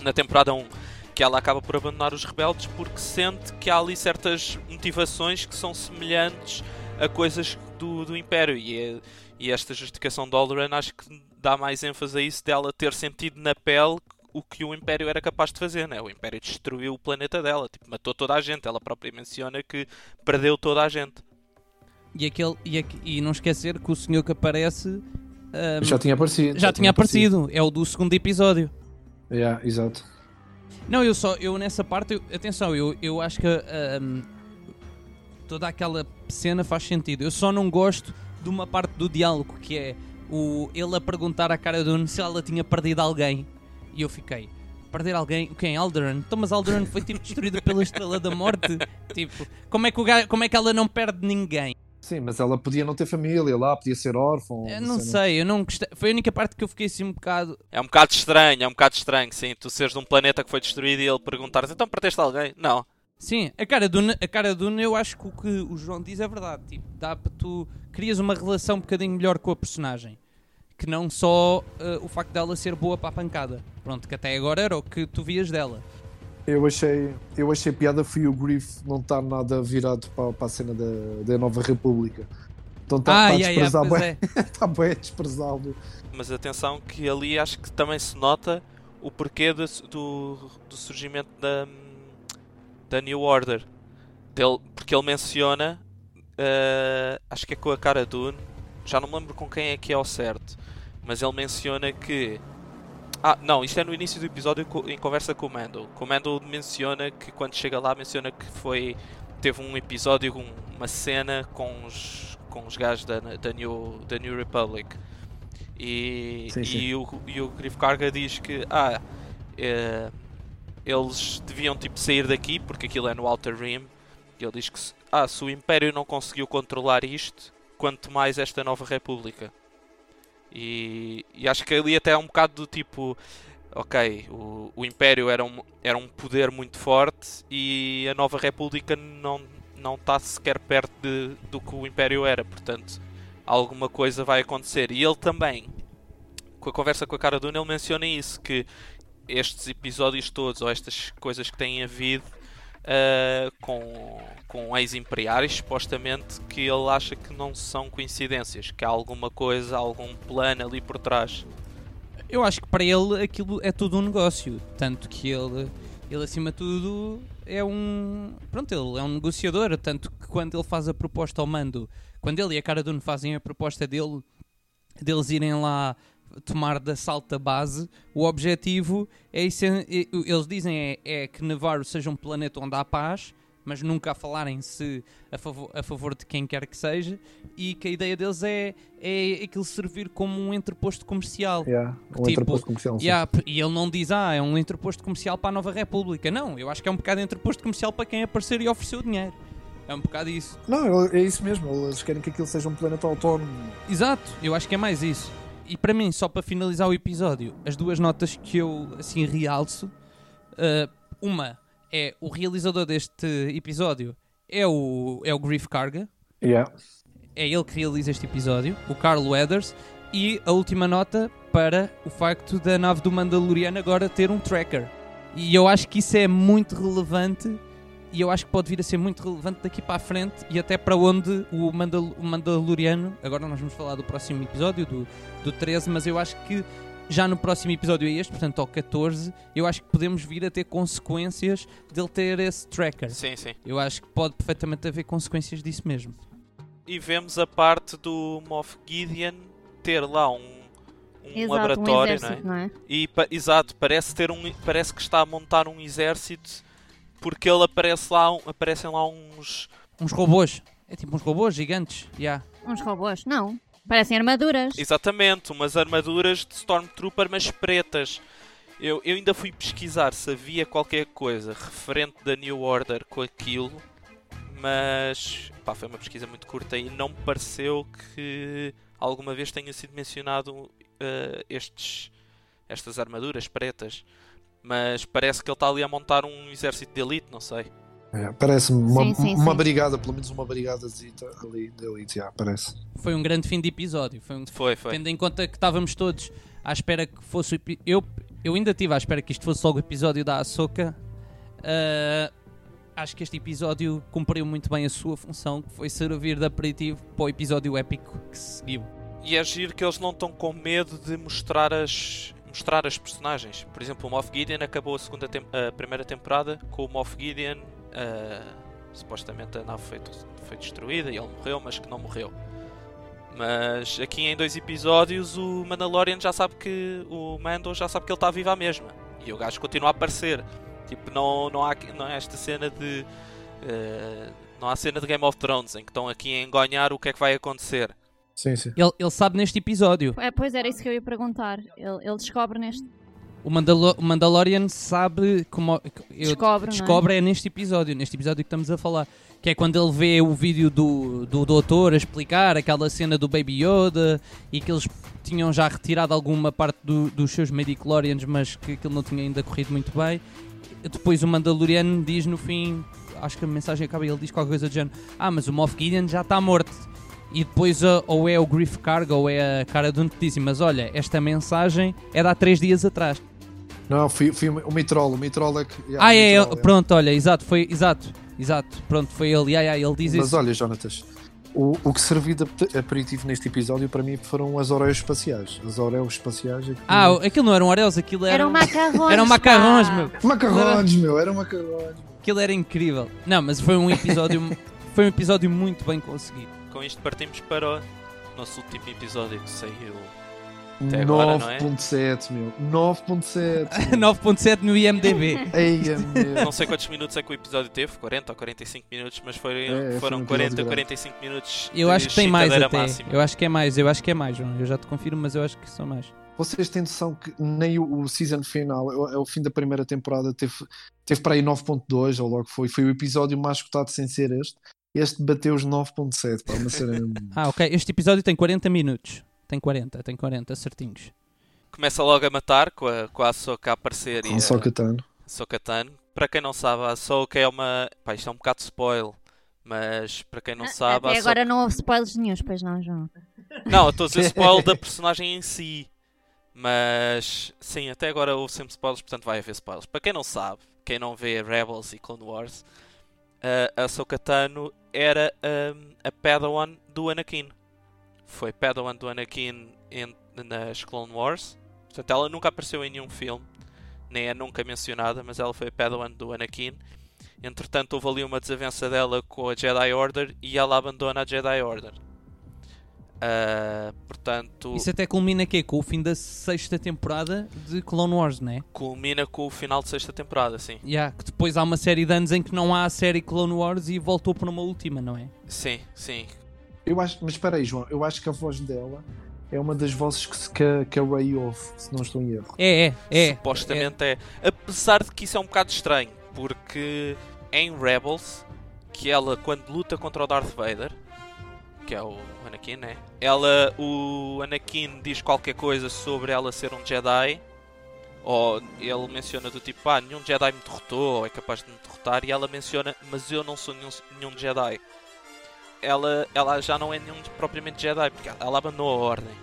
na temporada 1 que ela acaba por abandonar os rebeldes porque sente que há ali certas motivações que são semelhantes a coisas do, do Império e, e esta justificação de Alderaan acho que dá mais ênfase a isso dela ter sentido na pele o que o Império era capaz de fazer, né? O Império destruiu o planeta dela, tipo, matou toda a gente. Ela própria menciona que perdeu toda a gente. E, aquele, e, aqu- e não esquecer que o senhor que aparece. ahm, Já tinha aparecido. já tinha aparecido. É o do segundo episódio. Yeah, exato. Não, eu só, eu nessa parte, eu- atenção, eu, eu acho que ahm, toda aquela cena faz sentido. Eu só não gosto de uma parte do diálogo que é o, ele a perguntar à cara Dune se ela tinha perdido alguém. E eu fiquei, perder alguém. Quem? Alderaan? Então, mas Alderaan foi tipo destruída pela Estrela da Morte. Tipo, como é que, o gajo, como é que ela não perde ninguém? Sim, mas ela podia não ter família lá, podia ser órfã. Eu não sei, eu não gostei. Foi a única parte que eu fiquei assim um bocado. É um bocado estranho, é um bocado estranho, sim. Tu seres de um planeta que foi destruído e ele perguntares, então perdeste alguém? Não. Sim, a cara do a cara do eu acho que o que o João diz é verdade. Tipo, dá para tu crias uma relação um bocadinho melhor com a personagem. Que não só uh, o facto dela ser boa para a pancada. Pronto, que até agora era o que tu vias dela. Eu achei, eu achei piada foi o Griff não estar nada virado para, para a cena da, da Nova República. Então está ah, tá yeah, desprezar yeah, bem, é. está bem a desprezá-lo. Mas atenção que ali acho que também se nota o porquê do, do, do surgimento da, da New Order. Dele, porque ele menciona, uh, acho que é com a cara Dune, já não me lembro com quem é que é ao certo, mas ele menciona que ah, não, isto é no início do episódio em conversa com o Mando. O Mando menciona que quando chega lá menciona que foi teve um episódio, uma cena com os com os gajos da, da New da New Republic. E, sim, sim. e, o, e o Griff Karga diz que ah, é, eles deviam tipo sair daqui porque aquilo é no Outer Rim. E ele diz que ah, se o Império não conseguiu controlar isto, quanto mais esta nova República. E, e, acho que ali até é um bocado do tipo, ok, o, o Império era um, era um poder muito forte e a Nova República não não está sequer perto de, do que o Império era, portanto alguma coisa vai acontecer. E ele também, com a conversa com a Cara Dune, ele menciona isso, que estes episódios todos, ou estas coisas que têm havido uh, com, com ex-imperiais, supostamente, que ele acha que não são coincidências, que há alguma coisa, algum plano ali por trás. Eu acho que para ele aquilo é tudo um negócio, tanto que ele, ele acima de tudo é um, pronto, ele é um negociador, tanto que quando ele faz a proposta ao mando, quando ele e a Cara Dune fazem a proposta dele, deles irem lá tomar de assalto a base, o objetivo é eles dizem é, é, que Navarro seja um planeta onde há paz, mas nunca a falarem-se a favor, a favor de quem quer que seja, e que a ideia deles é, é aquilo servir como um entreposto comercial. Yeah, um tipo, entreposto comercial. Yeah, e ele não diz, ah, é um entreposto comercial para a Nova República. Não, eu acho que é um bocado entreposto comercial para quem aparecer e oferecer o dinheiro. É um bocado isso. Não, é isso mesmo. Eles querem que aquilo seja um planeta autónomo. Exato, eu acho que é mais isso. E para mim, só para finalizar o episódio, as duas notas que eu assim realço, uh, uma é o realizador deste episódio é o, é o Griff Karga. Yeah. É ele que realiza este episódio, o Carl Weathers. E a última nota para o facto da nave do Mandaloriano agora ter um tracker. E eu acho que isso é muito relevante e eu acho que pode vir a ser muito relevante daqui para a frente e até para onde o, Mandal o Mandaloriano. Agora nós vamos falar do próximo episódio, do, do 13, mas eu acho que já no próximo episódio é este, portanto ao 14, eu acho que podemos vir a ter consequências dele ter esse tracker. Sim, sim. Eu acho que pode perfeitamente haver consequências disso mesmo. E vemos a parte do Moff Gideon ter lá um, um Exato, laboratório, um exército, não é? não é? E, pa- exato, parece, ter um, parece que está a montar um exército porque ele aparece lá, um- aparecem lá uns. Uns robôs. É tipo uns robôs gigantes. Yeah. Uns robôs? Não. Parecem armaduras. Exatamente, umas armaduras de Stormtrooper, mas pretas. Eu, eu ainda fui pesquisar se havia qualquer coisa referente da New Order com aquilo, mas pá, foi uma pesquisa muito curta e não me pareceu que alguma vez tenha sido mencionado eh, estes, estas armaduras pretas. Mas parece que ele está ali a montar um exército de elite, não sei. É, Parece-me uma, Sim, sim, uma sim. brigada, pelo menos uma brigada ali de elite, yeah, parece. Foi um grande fim de episódio. Foi um... Foi, foi. Tendo em conta que estávamos todos à espera que fosse eu Eu ainda estive à espera que isto fosse logo o episódio da Ahsoka. Ah, acho que este episódio cumpriu muito bem a sua função, que foi servir de aperitivo para o episódio épico que se seguiu. E é giro que eles não estão com medo de mostrar as, mostrar as personagens. Por exemplo, o Moff Gideon acabou a, segunda tem- a primeira temporada com o Moff Gideon. ah, supostamente a nave foi, foi destruída e ele morreu, mas que não morreu. Mas aqui em dois episódios o Mandalorian já sabe que. O Mando já sabe que ele está vivo à mesma. E o gajo continua a aparecer. Tipo, não, não, há, não há esta cena de. ah, não há cena de Game of Thrones em que estão aqui a engonhar o que é que vai acontecer. Sim, sim. Ele, ele sabe neste episódio. É, pois era isso que eu ia perguntar. Ele, ele descobre neste. O, Mandalo- o Mandalorian sabe como. Eu Descobre, não é? descobre é neste episódio, neste episódio que estamos a falar. Que é quando ele vê o vídeo do, do doutor a explicar aquela cena do Baby Yoda e que eles tinham já retirado alguma parte do- dos seus Mediclorians, mas que aquilo não tinha ainda corrido muito bem. Depois o Mandaloriano diz no fim, acho que a mensagem acaba e ele diz qualquer coisa do género: Ah, mas o Moff Gideon já está morto. E depois uh, ou é o Griff Cargo ou é a cara de um que diz: Mas olha, esta mensagem é de há três dias atrás. Não, fui, fui o Mitrol. O Mitrol é que. yeah, Ah, é, Mitrol, ele- pronto, olha, exato, foi, exato, exato, pronto, foi ele, ah, ah, ele diz Mas isso. olha, Jonatas, o, o que serviu de ap- aperitivo neste episódio para mim foram as Oreos espaciais. As Oreos espaciais. é que- Ah, aquilo não eram Oreos, aquilo era, Eram macarrões. eram macarrões, meu. Macarrões, meu, eram macarrões. Aquilo era incrível. Não, mas foi um episódio, foi um episódio muito bem conseguido. Com isto partimos para o nosso último episódio que saiu. Até agora, não é? 9.7, meu. 9.7. 9.7 no IMDB. Meu. Não sei quantos minutos é que o episódio teve, 40 ou 45 minutos, mas foi, É, um foram episódio 40, grande. 45 minutos. Eu acho que tem mais até. máxima. Eu acho que é mais, eu acho que é mais, João. Eu já te confirmo, mas eu acho que são mais. Vocês têm noção que nem o, o season final, o, é o fim da primeira temporada, teve, teve para aí 9.2, ou logo foi. Foi o episódio mais escutado sem ser este. Este bateu os 9.7, pá, uma cena. Ah, ok. Este episódio tem 40 minutos. Tem 40, tem 40 certinhos. Começa logo a matar com a, com a Ahsoka a aparecer e Com a só Catano. Ahsoka Tano. Para quem não sabe, a Ahsoka é uma... Pá, isto é um bocado de spoil. Mas para quem não sabe, a Até Ahsoka... agora não houve spoilers nenhums, pois não, João. Não, eu estou a dizer spoiler da personagem em si. Mas sim, até agora houve sempre spoilers, portanto vai haver spoilers. Para quem não sabe, quem não vê Rebels e Clone Wars, a Ahsoka Tano era hum, a Padawan do Anakin. Foi Padawan do Anakin em- nas Clone Wars. Portanto, ela nunca apareceu em nenhum filme, nem é nunca mencionada, mas ela foi a Padawan do Anakin. Entretanto, houve ali uma desavença dela com a Jedi Order e ela abandona a Jedi Order. Ah, portanto, Isso até culmina aqui com o fim da sexta temporada de Clone Wars, não é? culmina com o final de sexta temporada, sim. Yeah, que depois há uma série de anos em que não há a série Clone Wars e voltou para uma última, não é? Sim, sim. Eu acho, mas espera aí, João, eu acho que a voz dela é uma das vozes que, se- que, a- que a Ray ouve, se não estou em erro. É, é, é. Supostamente é. Apesar de que isso é um bocado estranho, porque em Rebels, que ela quando luta contra o Darth Vader, que é o Anakin, né? Ela, o Anakin diz qualquer coisa sobre ela ser um Jedi, ou ele menciona do tipo, ah, nenhum Jedi me derrotou, ou é capaz de me derrotar, e ela menciona, mas eu não sou nenhum, nenhum Jedi. Ela, ela já não é nenhum propriamente Jedi, porque ela abandonou a ordem.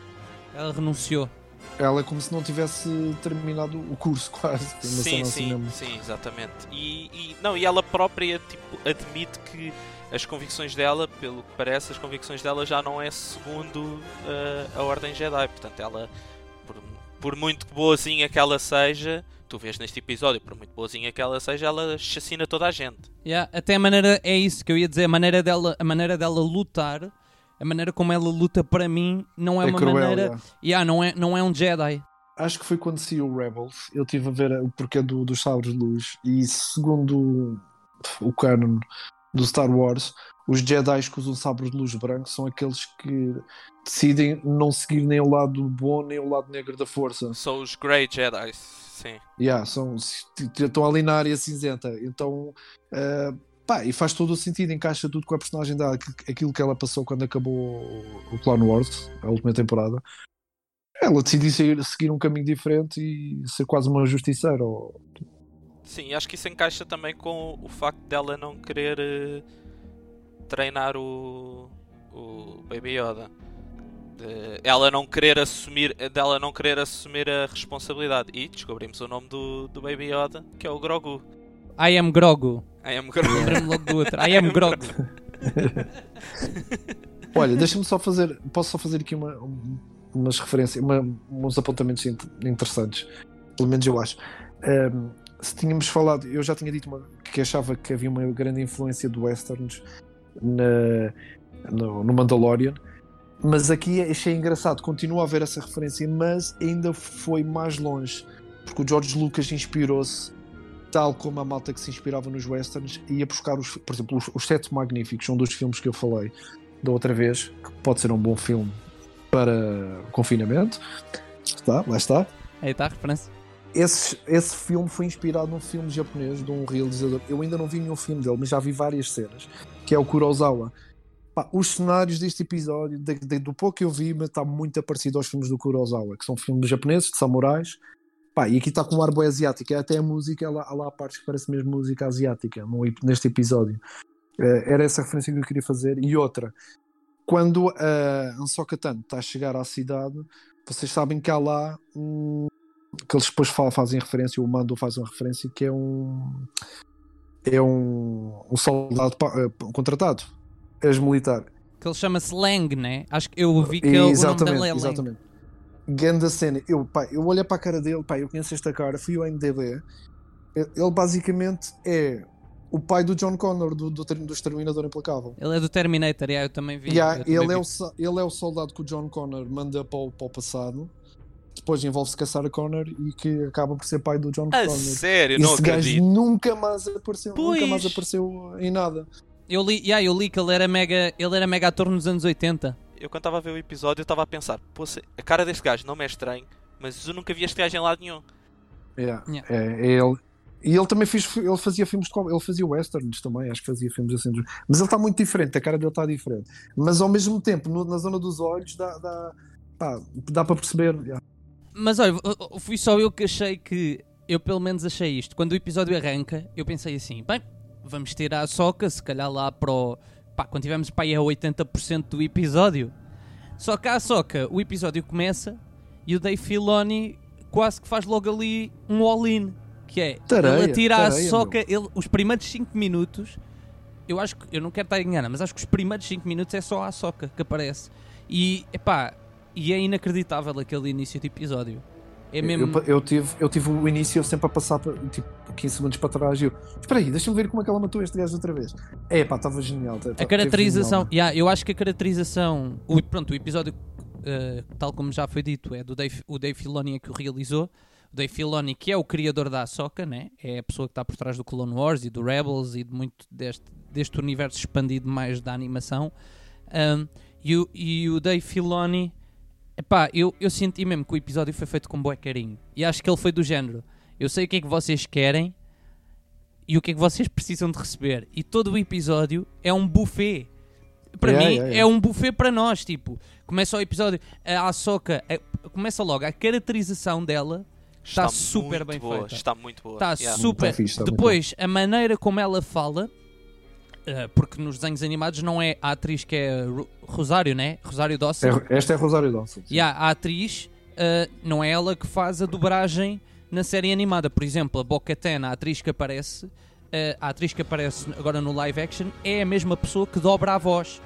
Ela renunciou. Ela é como se não tivesse terminado o curso, quase. Sim, sim, sim, exatamente. E, e- não, e ela própria tipo, admite que as convicções dela, pelo que parece, as convicções dela já não é segundo eh, a Ordem Jedi. Portanto, ela, por, por muito boazinha que ela seja, tu vês neste episódio, por muito boazinha que ela seja, ela chacina toda a gente. Yeah, até a maneira, é isso que eu ia dizer, a maneira dela, a maneira dela lutar, a maneira como ela luta para mim não é, É uma cruel, maneira, yeah. yeah, não é, não é um Jedi. Acho que foi quando saiu o Rebels, eu estive a ver o porquê do, dos sabres de luz e segundo o canon do Star Wars, os Jedi que usam sabres de luz brancos são aqueles que decidem não seguir nem o lado bom nem o lado negro da força. São os Grey Jedi, sim. Yeah, são, estão ali na área cinzenta. Então, eh, pá, e faz todo o sentido, encaixa tudo com a personagem dela, aqu- aquilo que ela passou quando acabou o- Clone Wars, a última temporada. Ela decidiu seguir, seguir um caminho diferente e ser quase uma justiceira. ou- Sim, acho que isso encaixa também com o facto dela não querer eh, treinar o, o Baby Yoda. De- ela não querer assumir, dela não querer assumir a responsabilidade. E descobrimos o nome do, do Baby Yoda, que é o Grogu. I am Grogu. I am Grogu. Lembrei-me logo do outro. I am Grogu. Olha, deixa-me só fazer, posso só fazer aqui uma, um- umas referências, uma- uns apontamentos int- interessantes, pelo menos eu acho. Ahm, se tínhamos falado, eu já tinha dito uma- que achava que havia uma grande influência do Westerns na, no, no Mandalorian, mas aqui achei engraçado, continua a haver essa referência, mas ainda foi mais longe, porque o George Lucas inspirou-se, tal como a malta que se inspirava nos Westerns, ia buscar, os, por exemplo, os, os Sete Magníficos, são dos filmes que eu falei da outra vez, que pode ser um bom filme para confinamento. Está, lá está. Aí está a referência. Esse, esse filme foi inspirado num filme japonês de um realizador. Eu ainda não vi nenhum filme dele, mas já vi várias cenas, que é o Kurosawa. Pá, os cenários deste episódio, de- de- do pouco que eu vi, está muito parecido aos filmes do Kurosawa, que são filmes japoneses, de samurais. Pá, e aqui está com um ar boi asiático. Até a música, ela, há lá partes que parece mesmo música asiática no neste episódio. Eh, era essa referência que eu queria fazer. E outra, quando a Ansoka Tano está a chegar à cidade, vocês sabem que há lá um, que eles depois fa- fazem referência, o Mando faz uma referência que é um é um, um soldado eh, contratado, ex-militar. Que ele chama-se Lang, né? Acho que eu vi que é o nome exatamente, dele é Lang. exatamente. Ganda cena, eu, pá, eu olhei para a cara dele, pá, eu conheço esta cara, fui ao MDB. Ele basicamente é o pai do John Connor, do, do, do Exterminador Implacável. Ele é do Terminator, yeah, eu também vi. Yeah, eu também ele, vi. é o, so- ele é o soldado que o John Connor manda para o, para o passado. Depois envolve-se com a Sarah Connor e que acaba por ser pai do John A Connor. sério, não Esse gajo acredito. nunca mais apareceu, nunca Pois. mais apareceu em nada. Eu li, yeah, eu li que ele era mega, ele era mega ator nos anos 80. Eu quando estava a ver o episódio, eu estava a pensar, a cara deste gajo não me é estranho, mas eu nunca vi este gajo em lado nenhum. Yeah. Yeah. É, é ele. E ele também fez, ele fazia filmes de ele fazia westerns também, acho que fazia filmes assim. Mas ele está muito diferente, a cara dele está diferente. Mas ao mesmo tempo, no- na zona dos olhos, dá, dá, pá, dá para perceber. yeah. Mas olha, fui só eu que achei que. Eu pelo menos achei isto. Quando o episódio arranca, eu pensei assim: bem, vamos ter a Soca, se calhar lá para o. Pá, quando tivermos para aí a 80% do episódio. Só que a Soca, o episódio começa e o Dave Filoni quase que faz logo ali um all-in. Que é, Tareia, ele atira a Soca, ele, os primeiros 5 minutos. Eu acho que, eu não quero estar enganado, mas acho que os primeiros 5 minutos é só a Soca que aparece. E, epá, e é inacreditável aquele início de episódio. É mesmo. Eu, eu tive, eu tive o início sempre a passar pa- tipo 15 segundos para trás e eu, espera aí, deixa-me ver como é que ela matou este gajo outra vez. É pá, estava genial. A caracterização, genial. yeah, eu acho que a caracterização, o, pronto, o episódio, eh, tal como já foi dito, é do Dave, o Dave Filoni é que o realizou. O Dave Filoni, que é o criador da Ahsoka, né? é a pessoa que está por trás do Clone Wars e do Rebels e de muito deste, deste universo expandido mais da animação. Um, e, o, e o Dave Filoni, epá, eu, eu senti mesmo que o episódio foi feito com bué carinho. E acho que ele foi do género. Eu sei o que é que vocês querem e o que é que vocês precisam de receber. E todo o episódio é um buffet. Para Yeah, mim, yeah, é yeah. um buffet para nós. Tipo, começa o episódio, a Ahsoka, a- começa logo a caracterização dela. Está super muito bem boa, feita. Está muito boa. Está Yeah. super. Tá fixe, tá muito Depois, a maneira como ela fala, porque nos desenhos animados não é a atriz que é Ro- Rosário, né? Rosário Dawson. É- esta é Rosário Dawson. E a atriz, uh, não é ela que faz a dobragem na série animada. Por exemplo, a Bo-Katan, a atriz que aparece, uh, a atriz que aparece agora no live action é a mesma pessoa que dobra a voz.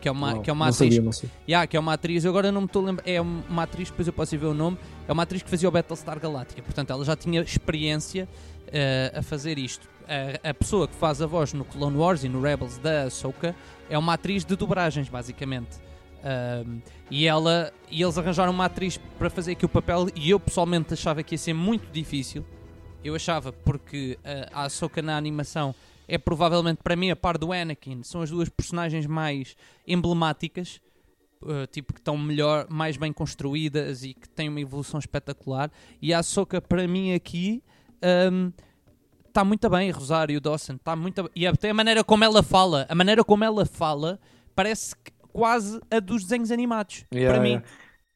Que é uma, Uau, que é uma não atriz. sabia, não sei. Yeah, que é uma atriz, eu agora não me estou a lembrar. É uma atriz, depois eu posso ir ver o nome. É uma atriz que fazia o Battlestar Galactica. Portanto, ela já tinha experiência uh, a fazer isto. A, a pessoa que faz a voz no Clone Wars e no Rebels da Ahsoka é uma atriz de dobragens, basicamente. Um, e ela e eles arranjaram uma atriz para fazer aqui o papel e eu pessoalmente achava que ia ser muito difícil. Eu achava porque uh, a Ahsoka na animação é provavelmente para mim a par do Anakin, são as duas personagens mais emblemáticas, uh, tipo que estão melhor, mais bem construídas e que têm uma evolução espetacular. E a Ahsoka para mim aqui um, está muito bem, Rosário Dawson, está muito bem. E até a maneira como ela fala, a maneira como ela fala parece quase a dos desenhos animados. Yeah, para mim. yeah.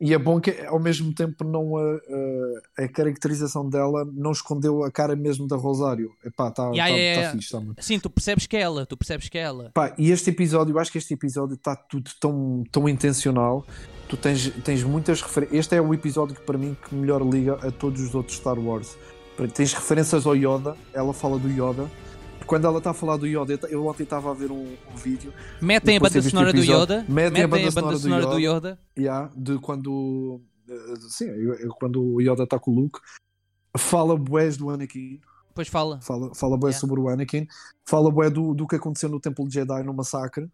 E é bom que ao mesmo tempo não a, a, a caracterização dela não escondeu a cara mesmo da Rosário. Epá, está Yeah, tá, yeah, tá fixe, tá muito. Sim, tu percebes que é ela, tu percebes que é ela. Pá, e este episódio, eu acho que este episódio está tudo tão, tão intencional. Tu tens, tens muitas referências. Este é o episódio que para mim que melhor liga a todos os outros Star Wars. Tens referências ao Yoda, ela fala do Yoda. Quando ela está a falar do Yoda, eu- ontem estava a ver um, um vídeo Metem a banda sonora do Yoda, metem a banda sonora, sonora do do Yoda. yeah, de quando. eh, Sim, quando o Yoda está com o Luke, fala bués do Anakin, Depois fala. fala, fala bué Yeah. sobre o Anakin, fala bué do, do que aconteceu no Templo de Jedi no massacre.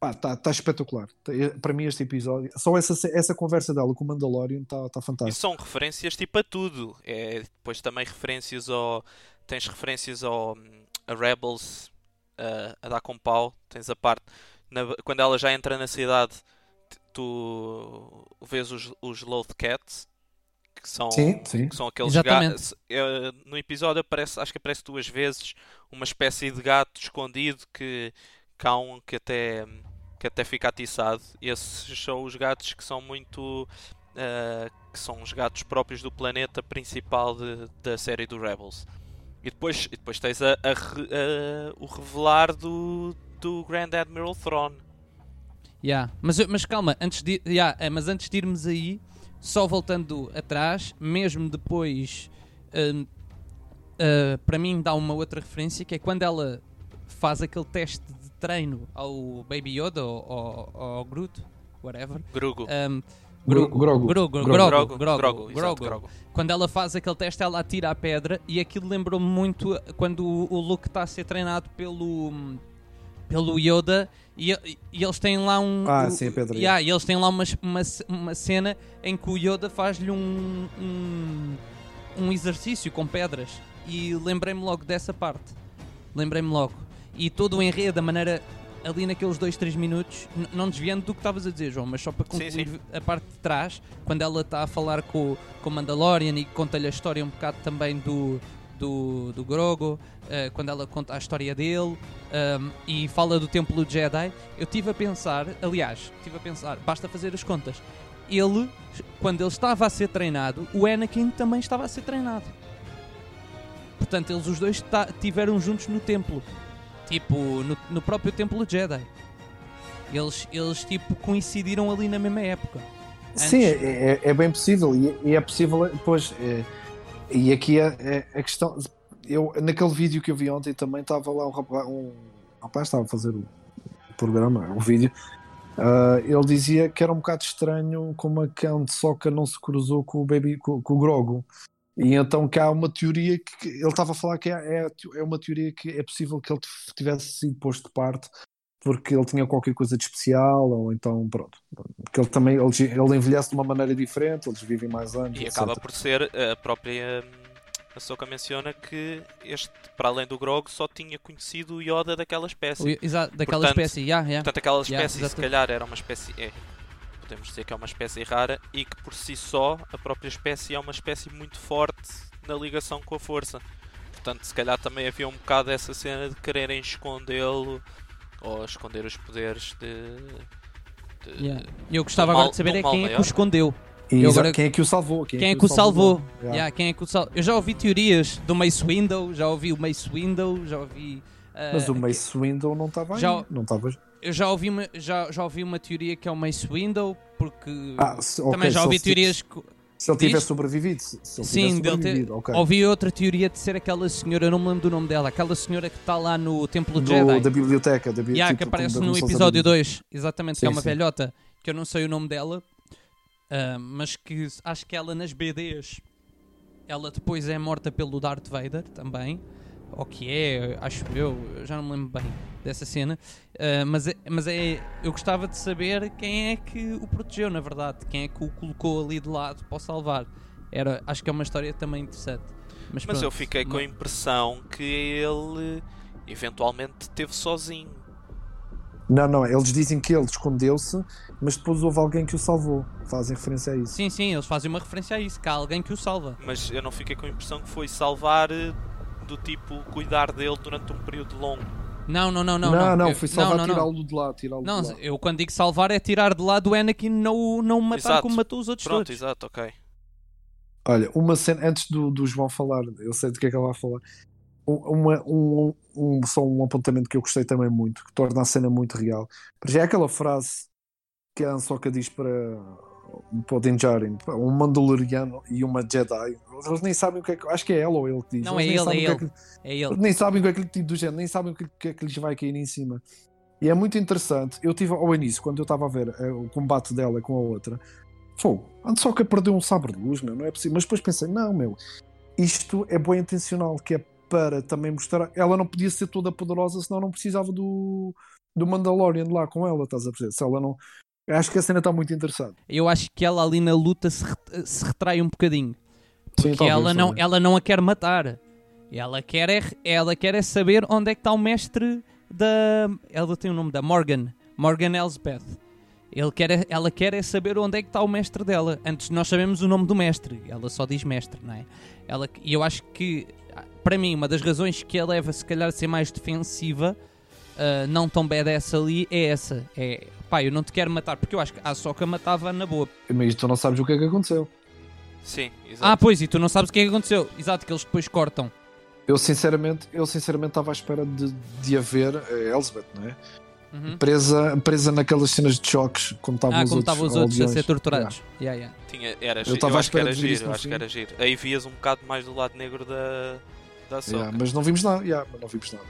Pá, tá, tá espetacular. Tá- eh, Para mim, este episódio, só essa, essa conversa dela com o Mandalorian está tá E fantástico. são referências tipo a tudo. É depois também referências ao. Tens referências ao a Rebels a, a dar com pau. Tens a parte. na- quando ela já entra na cidade, tu vês os, os Loth Cats que são, Sim, sim. que são aqueles gatos. eh, no episódio aparece, acho que aparece duas vezes uma espécie de gato escondido que, que há um que até, que até fica atiçado. Esses são os gatos que são muito. eh, que são os gatos próprios do planeta principal de- da série do Rebels. E depois, e depois tens a, a a- o revelar do, do Grand Admiral Thrawn. Yeah. Mas, mas calma, antes de, yeah, eh, mas antes de irmos aí, só voltando atrás, mesmo depois, hum, ah, para mim dá uma outra referência que é quando ela faz aquele teste de treino ao Baby Yoda ou ao, ao Groot, whatever. Grugo. hum, Gro- Grogu, Grogu. Quando ela faz aquele teste, ela atira a pedra e aquilo lembrou-me muito quando o, o Luke está a ser treinado pelo, pelo Yoda e, e eles têm lá um. Ah, o- sim, a pedra. Yeah, e eles têm lá uma, uma, uma cena em que o Yoda faz-lhe um, um, um exercício com pedras e lembrei-me logo dessa parte. Lembrei-me logo. E todo o enredo, a maneira ali naqueles 2, 3 minutos, não desviando do que estavas a dizer, João, mas só para Sim, concluir sim. a parte de trás, quando ela está a falar com, com o Mandalorian e conta-lhe a história um bocado também do, do, do Grogu, eh, quando ela conta a história dele um, e fala do Templo Jedi, eu estive a pensar, aliás, estive a pensar, basta fazer as contas. Ele, quando ele estava a ser treinado, o Anakin também estava a ser treinado. Portanto, eles os dois tiveram juntos no templo. Tipo, no, no próprio templo Jedi. Eles, eles, tipo, coincidiram ali na mesma época. Sim, Antes- é, é- é bem possível e, é possível, pois, é- e aqui é, é a questão, eu, naquele vídeo que eu vi ontem também estava lá um rapaz, um rapaz estava a fazer o, programa, o vídeo, ah, ele dizia que era um bocado estranho como a de Soca não se cruzou com o, baby, com, com o Grogo, e então que há uma teoria que, que ele estava a falar que é, é, é uma teoria que é possível que ele tivesse sido posto de parte porque ele tinha qualquer coisa de especial, ou então, pronto. Porque ele também ele, ele envelhece de uma maneira diferente, eles vivem mais anos. E etc. acaba por ser a própria hum, a Soka menciona que este, para além do Grog, só tinha conhecido o Yoda daquela espécie. Exato, daquela Portanto, espécie. Yeah, yeah. Portanto, aquela Yeah, espécie, se exato. calhar, era uma espécie. É, podemos dizer que é uma espécie rara e que por si só a própria espécie é uma espécie muito forte na ligação com a força. Portanto, se calhar também havia um bocado essa cena de quererem escondê-lo ou esconder os poderes de. de- Yeah. Eu gostava mal- agora de saber é quem é que maior. o escondeu. E agora- quem é que o salvou? Quem é que o salvou? Yeah. Yeah, quem é que o sal... Eu já ouvi teorias do Mace Window, já ouvi o Mace Window, já ouvi. ah, Mas o que- Mace Window não estava aí. Já- Não estava. Eu já ouvi, uma, já, já ouvi uma teoria que é o Mace Window, porque Ah, se- ok, também já ouvi teorias. que- Se ele tivesse sobrevivido. Se ele Sim, dele ter- sobrevivido, ok. Ouvi outra teoria de ser aquela senhora, eu não me lembro do nome dela, aquela senhora que está lá no Templo Do- Jedi. da biblioteca. Da, bi- Yeah, tipo, que aparece no episódio Saudita. 2, exatamente, que é Sim, uma sim. velhota, que eu não sei o nome dela, ah, mas que acho que ela nas BDs, ela depois é morta pelo Darth Vader também, ou que é, acho eu, eu já não me lembro bem dessa cena, ah, mas, é, mas é, eu gostava de saber quem é que o protegeu, na verdade, quem é que o colocou ali de lado para o salvar. Era, acho que é uma história também interessante. Mas, Mas eu fiquei com a impressão que ele eventualmente esteve sozinho. Não, não, eles dizem que ele escondeu-se, mas depois houve alguém que o salvou. Fazem referência a isso. Sim, sim, eles fazem uma referência a isso, que há alguém que o salva. Mas eu não fiquei com a impressão que foi salvar eh, do tipo cuidar dele durante um período longo. Não, não, não, não. não, não, Eu- foi salvar não, não, tirá-lo de lá. Tirá-lo Não, de lá. eu quando digo salvar é tirar de lado o Anakin não, o- não matar Exato. como matou os outros Pronto, todos. exato, ok. Olha, uma cena, antes do, do João falar, eu sei do que é que ele vai falar. Um, uma- um, um- só um apontamento que eu gostei também muito, que torna a cena muito real. Já é aquela frase que a Ansoka diz para, Djarin, pá, um Mandaloriano e uma Jedi. Eles nem sabem o que é que. Acho que é ela ou ele que diz. Não, Eles é nem ele, sabem é o que ele. que- É ele. Eles nem sabem o que é que lhe do género, nem sabem o que, que é que lhes vai cair em cima. E é muito interessante. Eu tive ao início, quando eu estava a ver eh, o combate dela com a outra, fogo, antes só que perdeu um sabre de luz, meu, não é possível. Mas depois pensei, não, meu, isto é bem intencional, que é para também mostrar. Ela não podia ser toda poderosa, senão não precisava do, do Mandalorian lá com ela, estás a perceber? Se ela não. Eu acho que a cena está muito interessante. Eu acho que ela ali na luta se, se retrai um bocadinho. Sim, Porque talvez, ela, não, talvez. ela não a quer matar. Ela quer, é, ela quer é saber onde é que está o mestre da. Ela tem o nome da Morgan. Morgan Elsbeth. Ele quer, ela quer é saber onde é que está o mestre dela. Antes nós sabemos o nome do mestre. Ela só diz mestre, não é? Ela, e eu acho que, para mim, uma das razões que a leva, se calhar, a ser mais defensiva, ah, não tão badass ali, é essa. É, pá, eu não te quero matar, porque eu acho que a Soca matava na boa. Mas tu não sabes o que é que aconteceu. Sim, Ah, exato. pois, e tu não sabes o que é que aconteceu. Exato, que eles depois cortam. Eu sinceramente, eu sinceramente estava à espera de, de haver a Elizabeth, não é? Uhum. Presa, presa naquelas cenas de choques, como estavam Ah, os como outros, os outros a ser torturados. Yeah, yeah. Tinha, era Eu giro. Eu, tava à espera era de ver isso giro, acho que era giro. Aí vias um bocado mais do lado negro da, da Ahsoka. Yeah, mas não vimos nada, yeah, mas não vimos nada.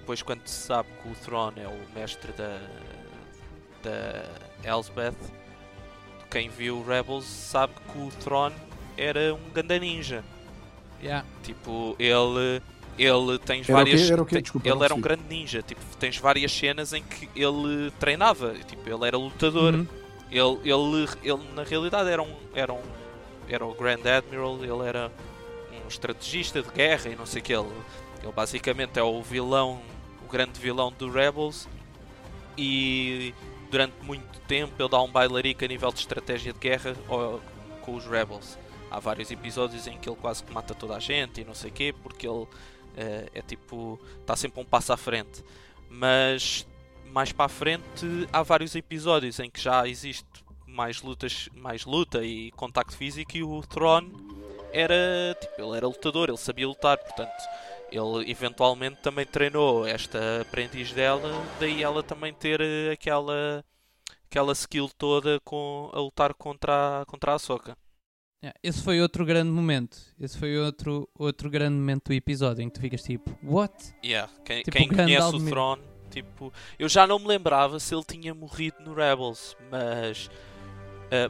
Depois quando se sabe que o Thrawn é o mestre da, da Elsbeth, quem viu Rebels sabe que o Thrawn era um ganda ninja. Yeah. Tipo, ele, ele tens Era o várias. quê? Era Desculpa, ele era um grande ninja. Tipo, tens várias cenas em que ele treinava. Tipo, ele era lutador. Uhum. Ele, ele, ele na realidade era um, era um era o Grand Admiral, ele era um estrategista de guerra e não sei o que ele, ele basicamente é o vilão, o grande vilão do Rebels e durante muito tempo ele dá um bailarico a nível de estratégia de guerra com os Rebels. Há vários episódios em que ele quase que mata toda a gente e não sei o quê, porque ele eh, é tipo. está sempre um passo à frente. Mas mais para a frente há vários episódios em que já existe mais lutas, mais luta e contacto físico e o Thrawn era tipo, ele era lutador, ele sabia lutar, portanto, ele eventualmente também treinou esta aprendiz dela, daí ela também ter eh, aquela aquela skill toda com a lutar contra a, contra a. Yeah, Esse foi outro grande momento. Esse foi outro, outro grande momento do episódio em que tu ficas tipo, what? Yeah, quem, Tipo, quem conhece o. Thrawn, tipo, eu já não me lembrava se ele tinha morrido no Rebels, mas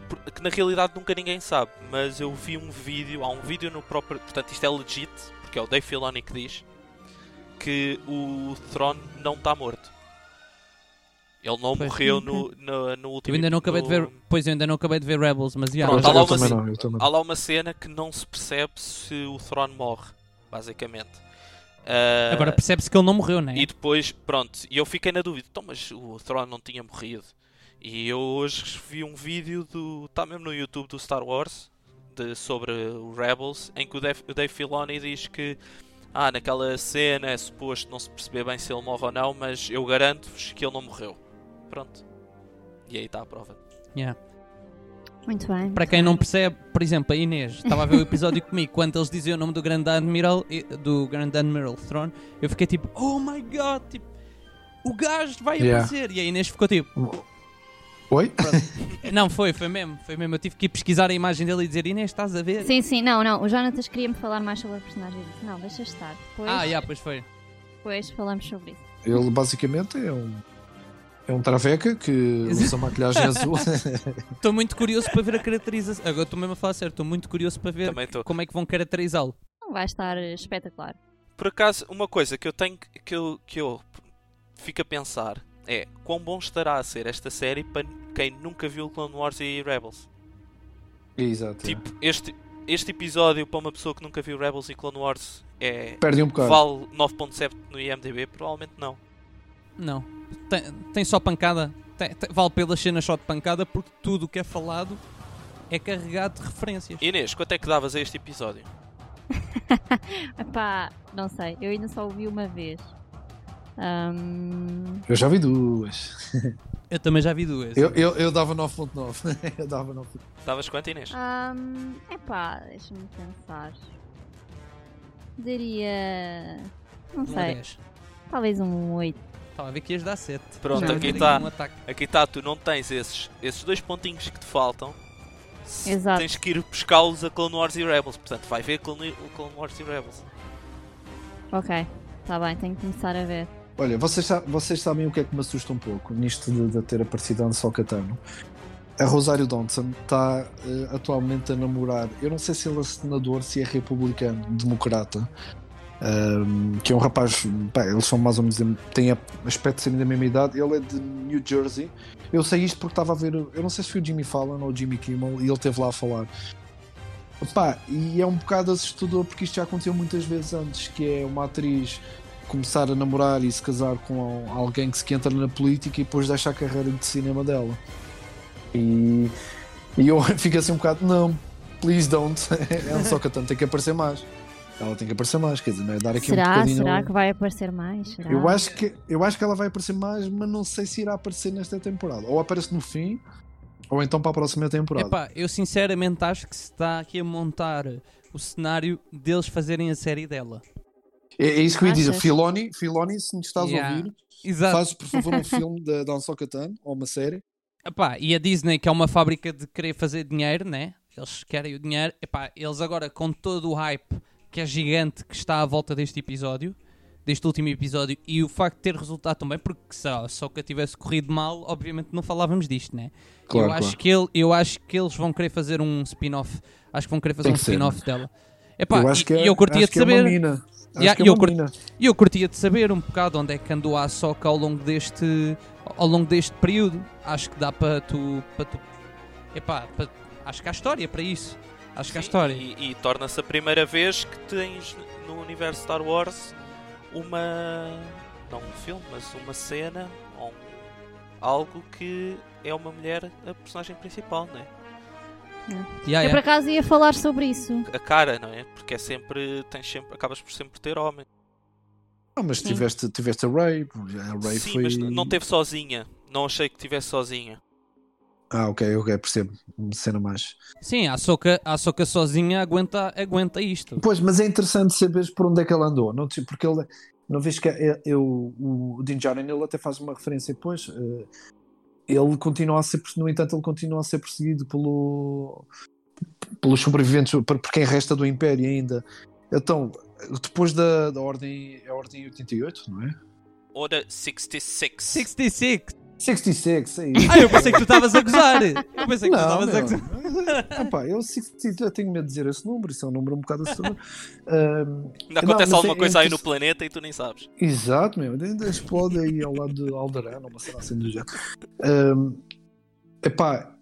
por- que na realidade nunca ninguém sabe. Mas eu vi um vídeo, há um vídeo no próprio, portanto isto é legit, porque é o Dave Filoni que diz que o Thrawn não está morto. Ele não Pois. morreu no, no, no último Eu ainda não acabei de ver. no- Pois eu ainda não acabei de ver Rebels, mas já. Pronto, há lá uma também ce- não, Há lá uma cena que não se percebe se o Thrawn morre, basicamente. Eh, Agora percebe-se que ele não morreu, né? E depois, pronto, e eu fiquei na dúvida, então, mas o Thrawn não tinha morrido. E eu hoje vi um vídeo do. está mesmo no YouTube do Star Wars de, sobre o Rebels, em que o Dave, o Dave Filoni diz que ah, naquela cena é suposto não se perceber bem se ele morre ou não, mas eu garanto-vos que ele não morreu. Pronto. E aí está a prova. Yeah. Muito bem. Para quem não percebe, por exemplo, a Inês estava a ver o episódio comigo quando eles diziam o nome do Grande Admiral, do Grande Admiral Throne, eu fiquei tipo, oh my god, tipo, o gajo vai Yeah. aparecer. E a Inês ficou tipo, Oi? não, foi, foi mesmo, foi mesmo. Eu tive que ir pesquisar a imagem dele e dizer, Inês, estás a ver? Sim, sim, não, não. O Jonatas queria-me falar mais sobre a personagem. Eu disse, Não, deixa estar. Depois, Ah, yeah, pois foi. depois falamos sobre isso. Ele basicamente é um. É um traveca que usa maquilhagem azul. Estou muito curioso para ver a caracterização. Agora estou mesmo a falar sério, estou muito curioso para ver como é que vão caracterizá-lo. Não vai estar eh, espetacular. Por acaso, uma coisa que eu tenho que eu, que eu fico a pensar é quão bom estará a ser esta série para quem nunca viu Clone Wars e Rebels. Exato. Tipo, este, este episódio para uma pessoa que nunca viu Rebels e Clone Wars é. Perde um bocado. Vale 9.7 no IMDB? Provavelmente não. Não. Tem, tem só pancada. Tem- tem- vale pelas cenas só de pancada porque tudo o que é falado é carregado de referências. Inês, quanto é que davas a este episódio? Epá, não sei. Eu ainda só o vi uma vez. Ahm, Eu já vi duas. Eu também já vi duas. Eu, eu, eu dava 9.9. eu dava 9. Davas quanto, Inês? ahm, epá, deixa-me pensar. Diria. Não Um sei. Talvez um 8. Estava a ver que ias dar 7. Pronto, Não, aqui está. Um. Aqui está, tu não tens esses, esses dois pontinhos que te faltam. Exato. Tens que ir buscá-los a Clone Wars e Rebels. Portanto, vai ver Clone, o Clone Wars e Rebels. Ok, tá bem, tenho que começar a ver. Olha, vocês, vocês sabem o que é que me assusta um pouco nisto de, de ter aparecido a Ahsoka Tano? A Rosário Dawson está eh, atualmente a namorar. Eu não sei se ele é senador, se é republicano, democrata. ahm, que é um rapaz. pá, eles são mais ou menos. têm aspecto de serem da mesma idade. Ele é de New Jersey. Eu sei isto porque estava a ver. Eu não sei se foi o Jimmy Fallon ou o Jimmy Kimmel e ele esteve lá a falar. Pá, e é um bocado assustador porque isto já aconteceu muitas vezes antes, que é uma atriz começar a namorar e se casar com alguém que se que entra na política e depois deixa a carreira de cinema dela. E, e eu fico assim um bocado, não, please don't. É um só que tem que aparecer mais. Ela tem que aparecer mais, quer dizer, não é dar aqui um Será? bocadinho. Será que vai aparecer mais? Será? Eu acho, que, eu acho que ela vai aparecer mais, mas não sei se irá aparecer nesta temporada. Ou aparece no fim, ou então para a próxima temporada. Epá, eu sinceramente acho que se está aqui a montar o cenário deles fazerem a série dela. É, é isso que eu ia dizer. Filoni, Filoni, se nos estás Yeah. a ouvir, Exato. fazes por favor um filme da Dan Sokatan ou uma série. Epá, e a Disney, que é uma fábrica de querer fazer dinheiro, né? Eles querem o dinheiro. Epá, eles agora, com todo o hype que é gigante que está à volta deste episódio, deste último episódio, e o facto de ter resultado também, porque se a Soca tivesse corrido mal, obviamente não falávamos disto, né? Claro, eu, acho claro. que ele, eu acho que eles vão querer fazer um spin-off. Acho que vão querer fazer Tem um que ser, spin-off dela. Epá, eu acho e, que é, e eu curtia acho de que é Yeah, é eu uma curti-. E eu curtia de saber um bocado onde é que andou a Soca ao longo deste ao longo deste período. Acho que dá para tu, para tu epá, para- acho que há história para isso. Acho que há Sim, história. E, e torna-se a primeira vez que tens no universo Star Wars uma. não um filme, mas uma cena, ou um- algo que é uma mulher a personagem principal, não é? Yeah, Eu por acaso ia falar sobre isso. A cara, não é? Porque é sempre. Tens sempre acabas por sempre ter homem. Não, mas Sim. tiveste, tiveste a Ray. A Ray Sim, foi. mas não teve sozinha. Não achei que tivesse sozinha. Ah, ok, ok, percebo. Uma cena mais. Sim, a Soca, a Soca sozinha aguenta, aguenta isto. Pois, mas é interessante saberes por onde é que ela andou. Não, porque ele. Não vês que é- eu, o Din Djarin ele até faz uma referência depois. eh, ele continua a ser, no entanto, ele continua a ser perseguido pelo, pelos sobreviventes, por, por quem resta do Império ainda. Então, depois da, da ordem, é a ordem 88, não é? Ora 66. 66. 66, é isso. Ah, eu pensei que tu estavas a gozar. Eu pensei que tu Não, estavas a gozar. Epá, eu 66, eu tenho medo de dizer esse número, isso é um número um bocado assustador. Ahm, Ainda acontece Não, alguma é- coisa é aí no planeta e tu nem sabes. Exato, meu. Ainda explode aí ao lado de Alderan, ou uma cena assim do género. Um, epá,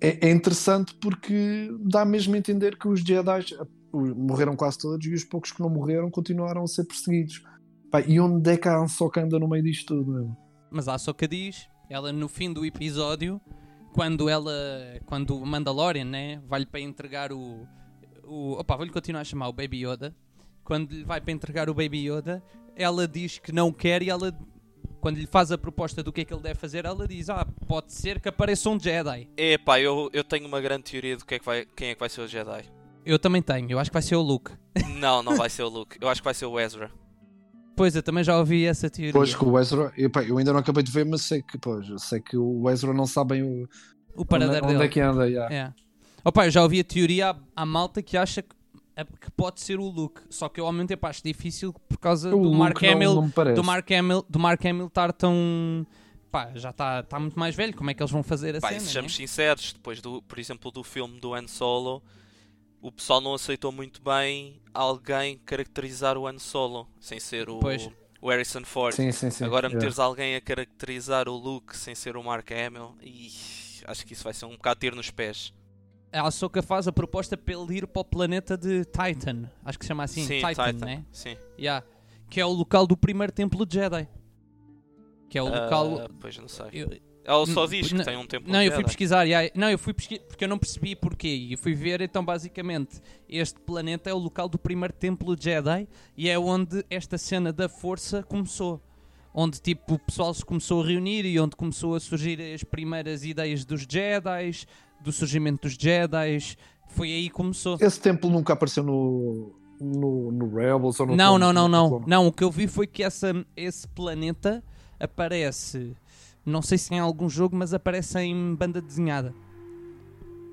é, é interessante porque dá mesmo a entender que os Jedi ah, morreram quase todos e os poucos que não morreram continuaram a ser perseguidos. Pá, e onde é que a Ansoka anda no meio disto tudo, meu? Mas a Soca diz, ela no fim do episódio, quando ela, quando o Mandalorian, né, vai-lhe para entregar o, o opa, vou-lhe continuar a chamar o Baby Yoda, quando lhe vai para entregar o Baby Yoda, ela diz que não quer e ela, quando lhe faz a proposta do que é que ele deve fazer, ela diz, ah, pode ser que apareça um Jedi. Epá, eu, eu tenho uma grande teoria do que é que vai, quem é que vai ser o Jedi. Eu também tenho, eu acho que vai ser o Luke. Não, não vai ser o Luke. Eu acho que vai ser o Ezra. Pois, eu também já ouvi essa teoria. Pois que o Ezra, epá, eu ainda não acabei de ver, mas sei que, pois, eu sei que o Ezra não sabe bem o, o paradeiro onde, onde dele. é que anda. já. É. Opa, eu já ouvi a teoria à, à malta que acha que, é- que pode ser o Luke. Só que eu ao mesmo tempo acho difícil por causa O do Mark não- Hamill. não do Mark Hamill, do Mark Hamill estar tão. Pá, já está tá muito mais velho. Como é que eles vão fazer a Pá, cena? sejamos né? sinceros, depois do, por exemplo, do filme do Han Solo, o pessoal não aceitou muito bem alguém caracterizar o Han Solo sem ser o, Pois. o Harrison Ford. Sim, sim, sim. Agora já. meteres alguém a caracterizar o Luke sem ser o Mark Hamill, e acho que isso vai ser um bocado tiro nos pés. A Ahsoka faz a proposta para ele ir para o planeta de Titan. Acho que se chama assim. Sim, Titan, Titan. né? Sim. Yeah. Que é o local do primeiro templo de Jedi. Que é o local. Ah, pois não sei. Eu- Ela só Não, diz que tem um templo Não, eu fui pesquisar, yeah, não, eu fui pesquisar porque eu não percebi porquê. E fui ver, então, basicamente, este planeta é o local do primeiro templo Jedi e é onde esta cena da força começou. Onde, tipo, o pessoal se começou a reunir e onde começou a surgir as primeiras ideias dos Jedi, do surgimento dos Jedi. Foi aí que começou. Esse templo nunca apareceu no, no, no Rebels ou no Não, Clone- não, não, no não. Não, o que eu vi foi que essa, esse planeta aparece. Não sei se em algum jogo, mas aparece em banda desenhada.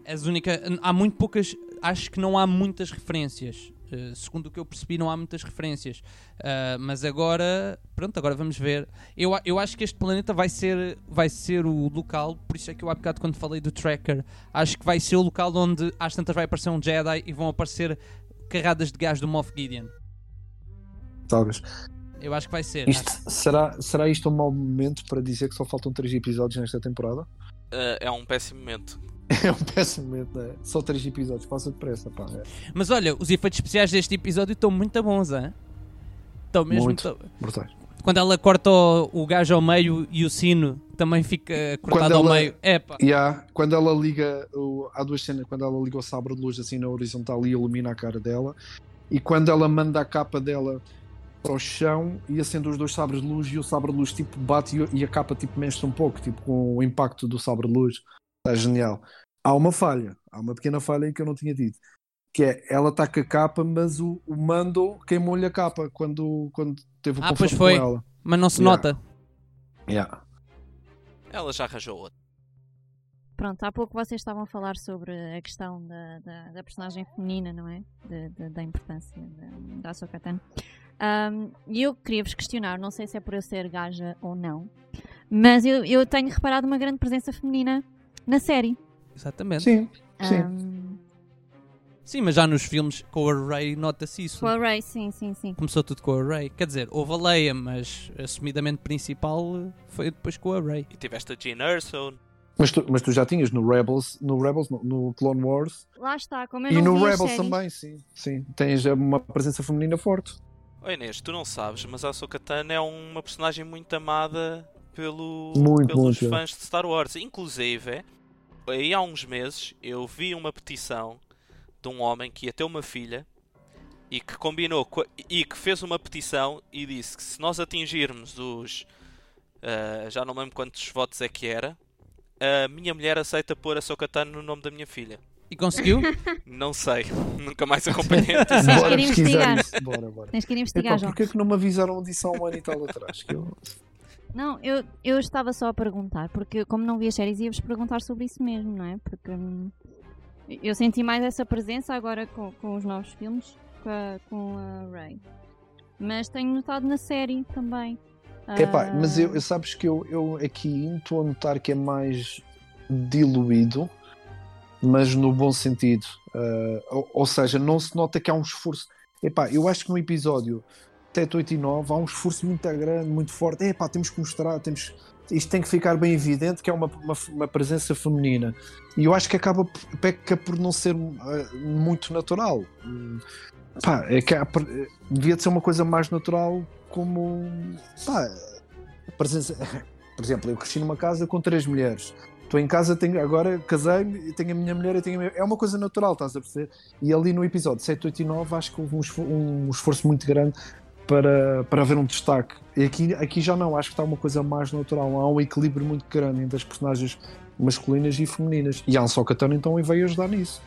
As única, há muito poucas. Acho que não há muitas referências. Eh, segundo o que eu percebi, não há muitas referências. Ah, mas agora, pronto, agora vamos ver. Eu, eu acho que este planeta vai ser, vai ser o local, por isso é que eu há bocado quando falei do tracker, acho que vai ser o local onde às tantas vai aparecer um Jedi e vão aparecer carradas de gás do Moff Gideon. Talvez. Eu acho que vai ser. Isto, será, será isto um mau momento para dizer que só faltam 3 episódios nesta temporada? Ah, é um péssimo momento. É um péssimo momento, não é? Só 3 episódios, passa depressa, pá. É. Mas olha, os efeitos especiais deste episódio estão muito bons, hein? Estão mesmo. Muito. tão- Brutais. Quando ela corta o, o gajo ao meio e o sino também fica cortado ao ela- meio. Epá. Yeah, quando ela liga, o, há duas cenas, quando ela liga o sabre de luz assim na horizontal e ilumina a cara dela, e quando ela manda a capa dela para o chão e acende os dois sabres de luz e o sabre de luz tipo bate e, a capa tipo mexe um pouco, tipo com o impacto do sabre de luz. Está genial. Há uma falha, há uma pequena falha aí que eu não tinha dito. Que é, ela está com a capa, mas o, o Mando queimou-lhe a capa quando, quando teve o Ah, confronto pois foi. com ela. Mas não se Yeah. nota. Yeah. Ela já arranjou outro. Pronto, há pouco vocês estavam a falar sobre a questão da, da, da personagem feminina, não é? De- de- da importância da, da Ahsoka E eu queria vos questionar, não sei se é por eu ser gaja ou não, mas eu, eu tenho reparado uma grande presença feminina na série. Exatamente. Sim, sim. Ahm, Sim, mas já nos filmes com a Ray nota-se isso. com a Ray, sim, sim, sim. Começou tudo com a Ray. Quer dizer, houve a Leia, mas assumidamente principal foi depois com a Ray. E tiveste a Jean Erso. Mas tu, mas tu já tinhas no Rebels, no Rebels, no, no Clone Wars Lá está, como eu e não no Rebels também, sim. Sim, tens uma presença feminina forte. Oi Inês, tu não sabes, mas a Ahsoka Tano é uma personagem muito amada pelo, Muito, pelos muito. fãs de Star Wars. Inclusive, aí há uns meses eu vi uma petição de um homem que ia ter uma filha e que combinou co- e que fez uma petição e disse que se nós atingirmos os ah, já não lembro quantos votos é que era, a minha mulher aceita pôr a Ahsoka Tano no nome da minha filha. E conseguiu? Não sei, nunca mais acompanhei a Tens Bora que ir pesquisar investigar. isso. Bora, bora. Tens que ir Epá, investigar, João. porquê que não me avisaram disso há um ano e tal atrás? Que eu- Não, eu, eu estava só a perguntar, porque como não vi as séries, ia-vos perguntar sobre isso mesmo, não é? Porque hum, eu senti mais essa presença agora com, com os novos filmes, com a, com a Ray. Mas tenho notado na série também. Epá, mas eu, Ah, eu sabes que eu, eu aqui estou a notar que é mais diluído, mas no bom sentido. Ah, ou, ou seja, não se nota que há um esforço. Epá, eu acho que no episódio 7, 8 e 9 há um esforço muito grande, muito forte. Epá, temos que mostrar, temos. Isto tem que ficar bem evidente que é uma, uma, uma presença feminina. E eu acho que acaba por- peca por não ser ah, muito natural. Pá, é que há- devia de ser uma coisa mais natural como pá, presença. Por exemplo, eu cresci numa casa com três mulheres. Estou em casa, tenho, agora casei-me tenho a minha mulher e tenho a minha... É uma coisa natural, estás a perceber? E ali no episódio 7, 8 e 9 acho que houve um esfor- um esforço muito grande para, para haver um destaque. E aqui, aqui já não, acho que está uma coisa mais natural. Há um equilíbrio muito grande entre as personagens masculinas e femininas. E a Ansoka Tano então veio ajudar nisso.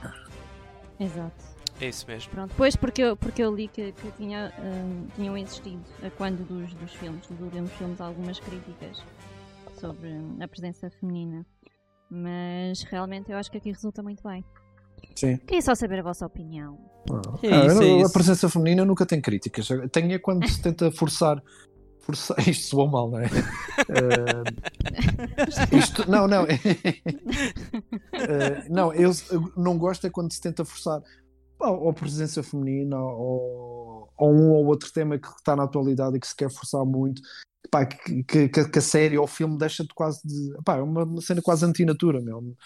Exato. É isso mesmo. Pronto, depois porque eu, porque eu li que, que tinha, hum, tinham existido, a quando dos, dos filmes, dos últimos filmes, algumas críticas sobre hum, a presença feminina. Mas realmente eu acho que aqui resulta muito bem. Sim. Queria só saber a vossa opinião. É Ah, isso, é a presença feminina nunca tem críticas. Tem é quando se tenta forçar. forçar... Isto soou mal, não é? Eh, isto... Não, não. Eh, não, eu, eu não gosto é quando se tenta forçar ou a presença feminina ou, ou um ou outro tema que está na atualidade e que se quer forçar muito. Pá, que, que, que a série ou o filme deixa-te quase de. Pá, é uma, uma cena quase antinatura, meu.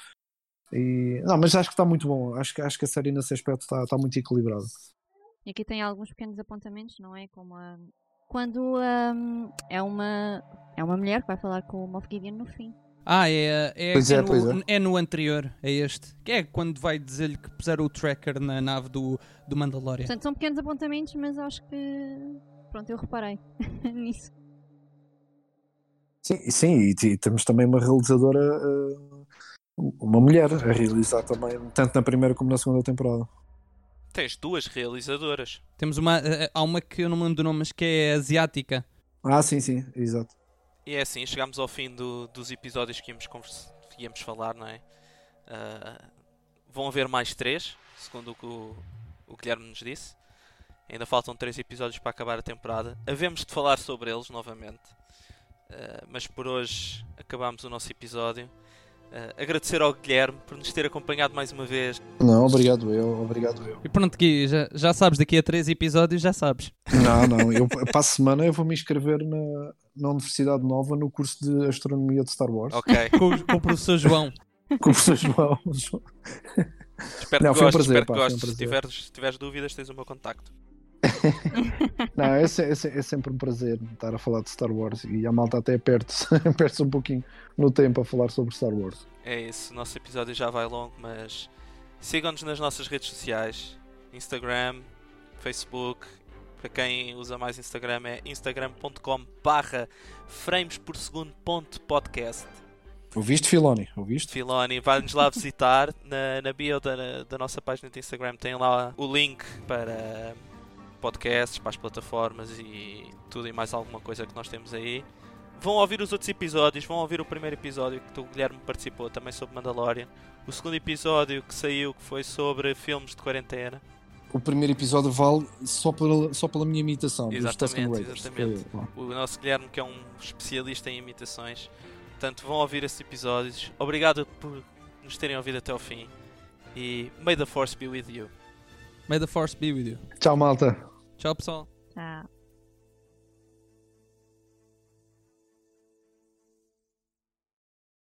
E, não, mas acho que está muito bom. Acho, que- acho que a série nesse aspecto está, está muito equilibrada. E aqui tem alguns pequenos apontamentos, não é? Como a... quando hum, é, uma, é uma mulher que vai falar com o Moff Gideon no fim. Ah, é, é, Pois é é, no, é. é no anterior, é este. Que é quando vai dizer-lhe que puseram o tracker na nave do, do Mandalorian. Portanto, são pequenos apontamentos, mas acho que. Pronto, eu reparei nisso. Sim, sim e, t- temos também uma realizadora, eh, uma mulher, a realizar também, tanto na primeira como na segunda temporada. Tens duas realizadoras. Temos uma. eh, Há uma que eu não me lembro do nome, mas que é asiática. Ah, sim, sim, exato. E é assim, chegámos ao fim do- dos episódios que íamos, que íamos falar, não é? Ah, vão haver mais três, segundo o que o, o Guilherme nos disse. Ainda faltam três episódios para acabar a temporada. Havemos de falar sobre eles novamente. Ah, mas por hoje acabamos o nosso episódio. Ah, agradecer ao Guilherme por nos ter acompanhado mais uma vez. Não, obrigado eu, obrigado eu. E pronto, Gui, já, já sabes, daqui a três episódios já sabes. Não, não, eu para a semana eu vou me inscrever na, na Universidade Nova no curso de Astronomia de Star Wars. Ok, Com, o- com o professor João. Com o professor João. espero Não, que foi um gostes. prazer, espero que pá, um gostes. Se prazer. tiveres, se tiveres dúvidas, tens o meu contacto. Não, é, é é sempre um prazer estar a falar de Star Wars e a malta até perde perde-se um pouquinho no tempo a falar sobre Star Wars. É isso, o nosso episódio já vai longo, mas sigam-nos nas nossas redes sociais: Instagram, Facebook. Para quem usa mais Instagram é instagram.com barra frames por segundo ponto podcast. Ouviste, Filoni? Ouviste? Filoni, vai-nos lá visitar. Na, na bio da, da nossa página de Instagram tem lá o link para podcasts, para as plataformas e tudo e mais alguma coisa que nós temos aí. Vão ouvir os outros episódios, vão ouvir o primeiro episódio que o Guilherme participou também sobre Mandalorian. O segundo episódio que saiu que foi sobre filmes de quarentena. O primeiro episódio vale só pela, só pela minha imitação dos Exatamente, exatamente. Bom. O nosso Guilherme que é um especialista em imitações. Portanto, vão ouvir esses episódios. Obrigado por nos terem ouvido até ao fim. E may the force be with you. May the force be with you. Tchau, malta. Tchau, pessoal. Tchau.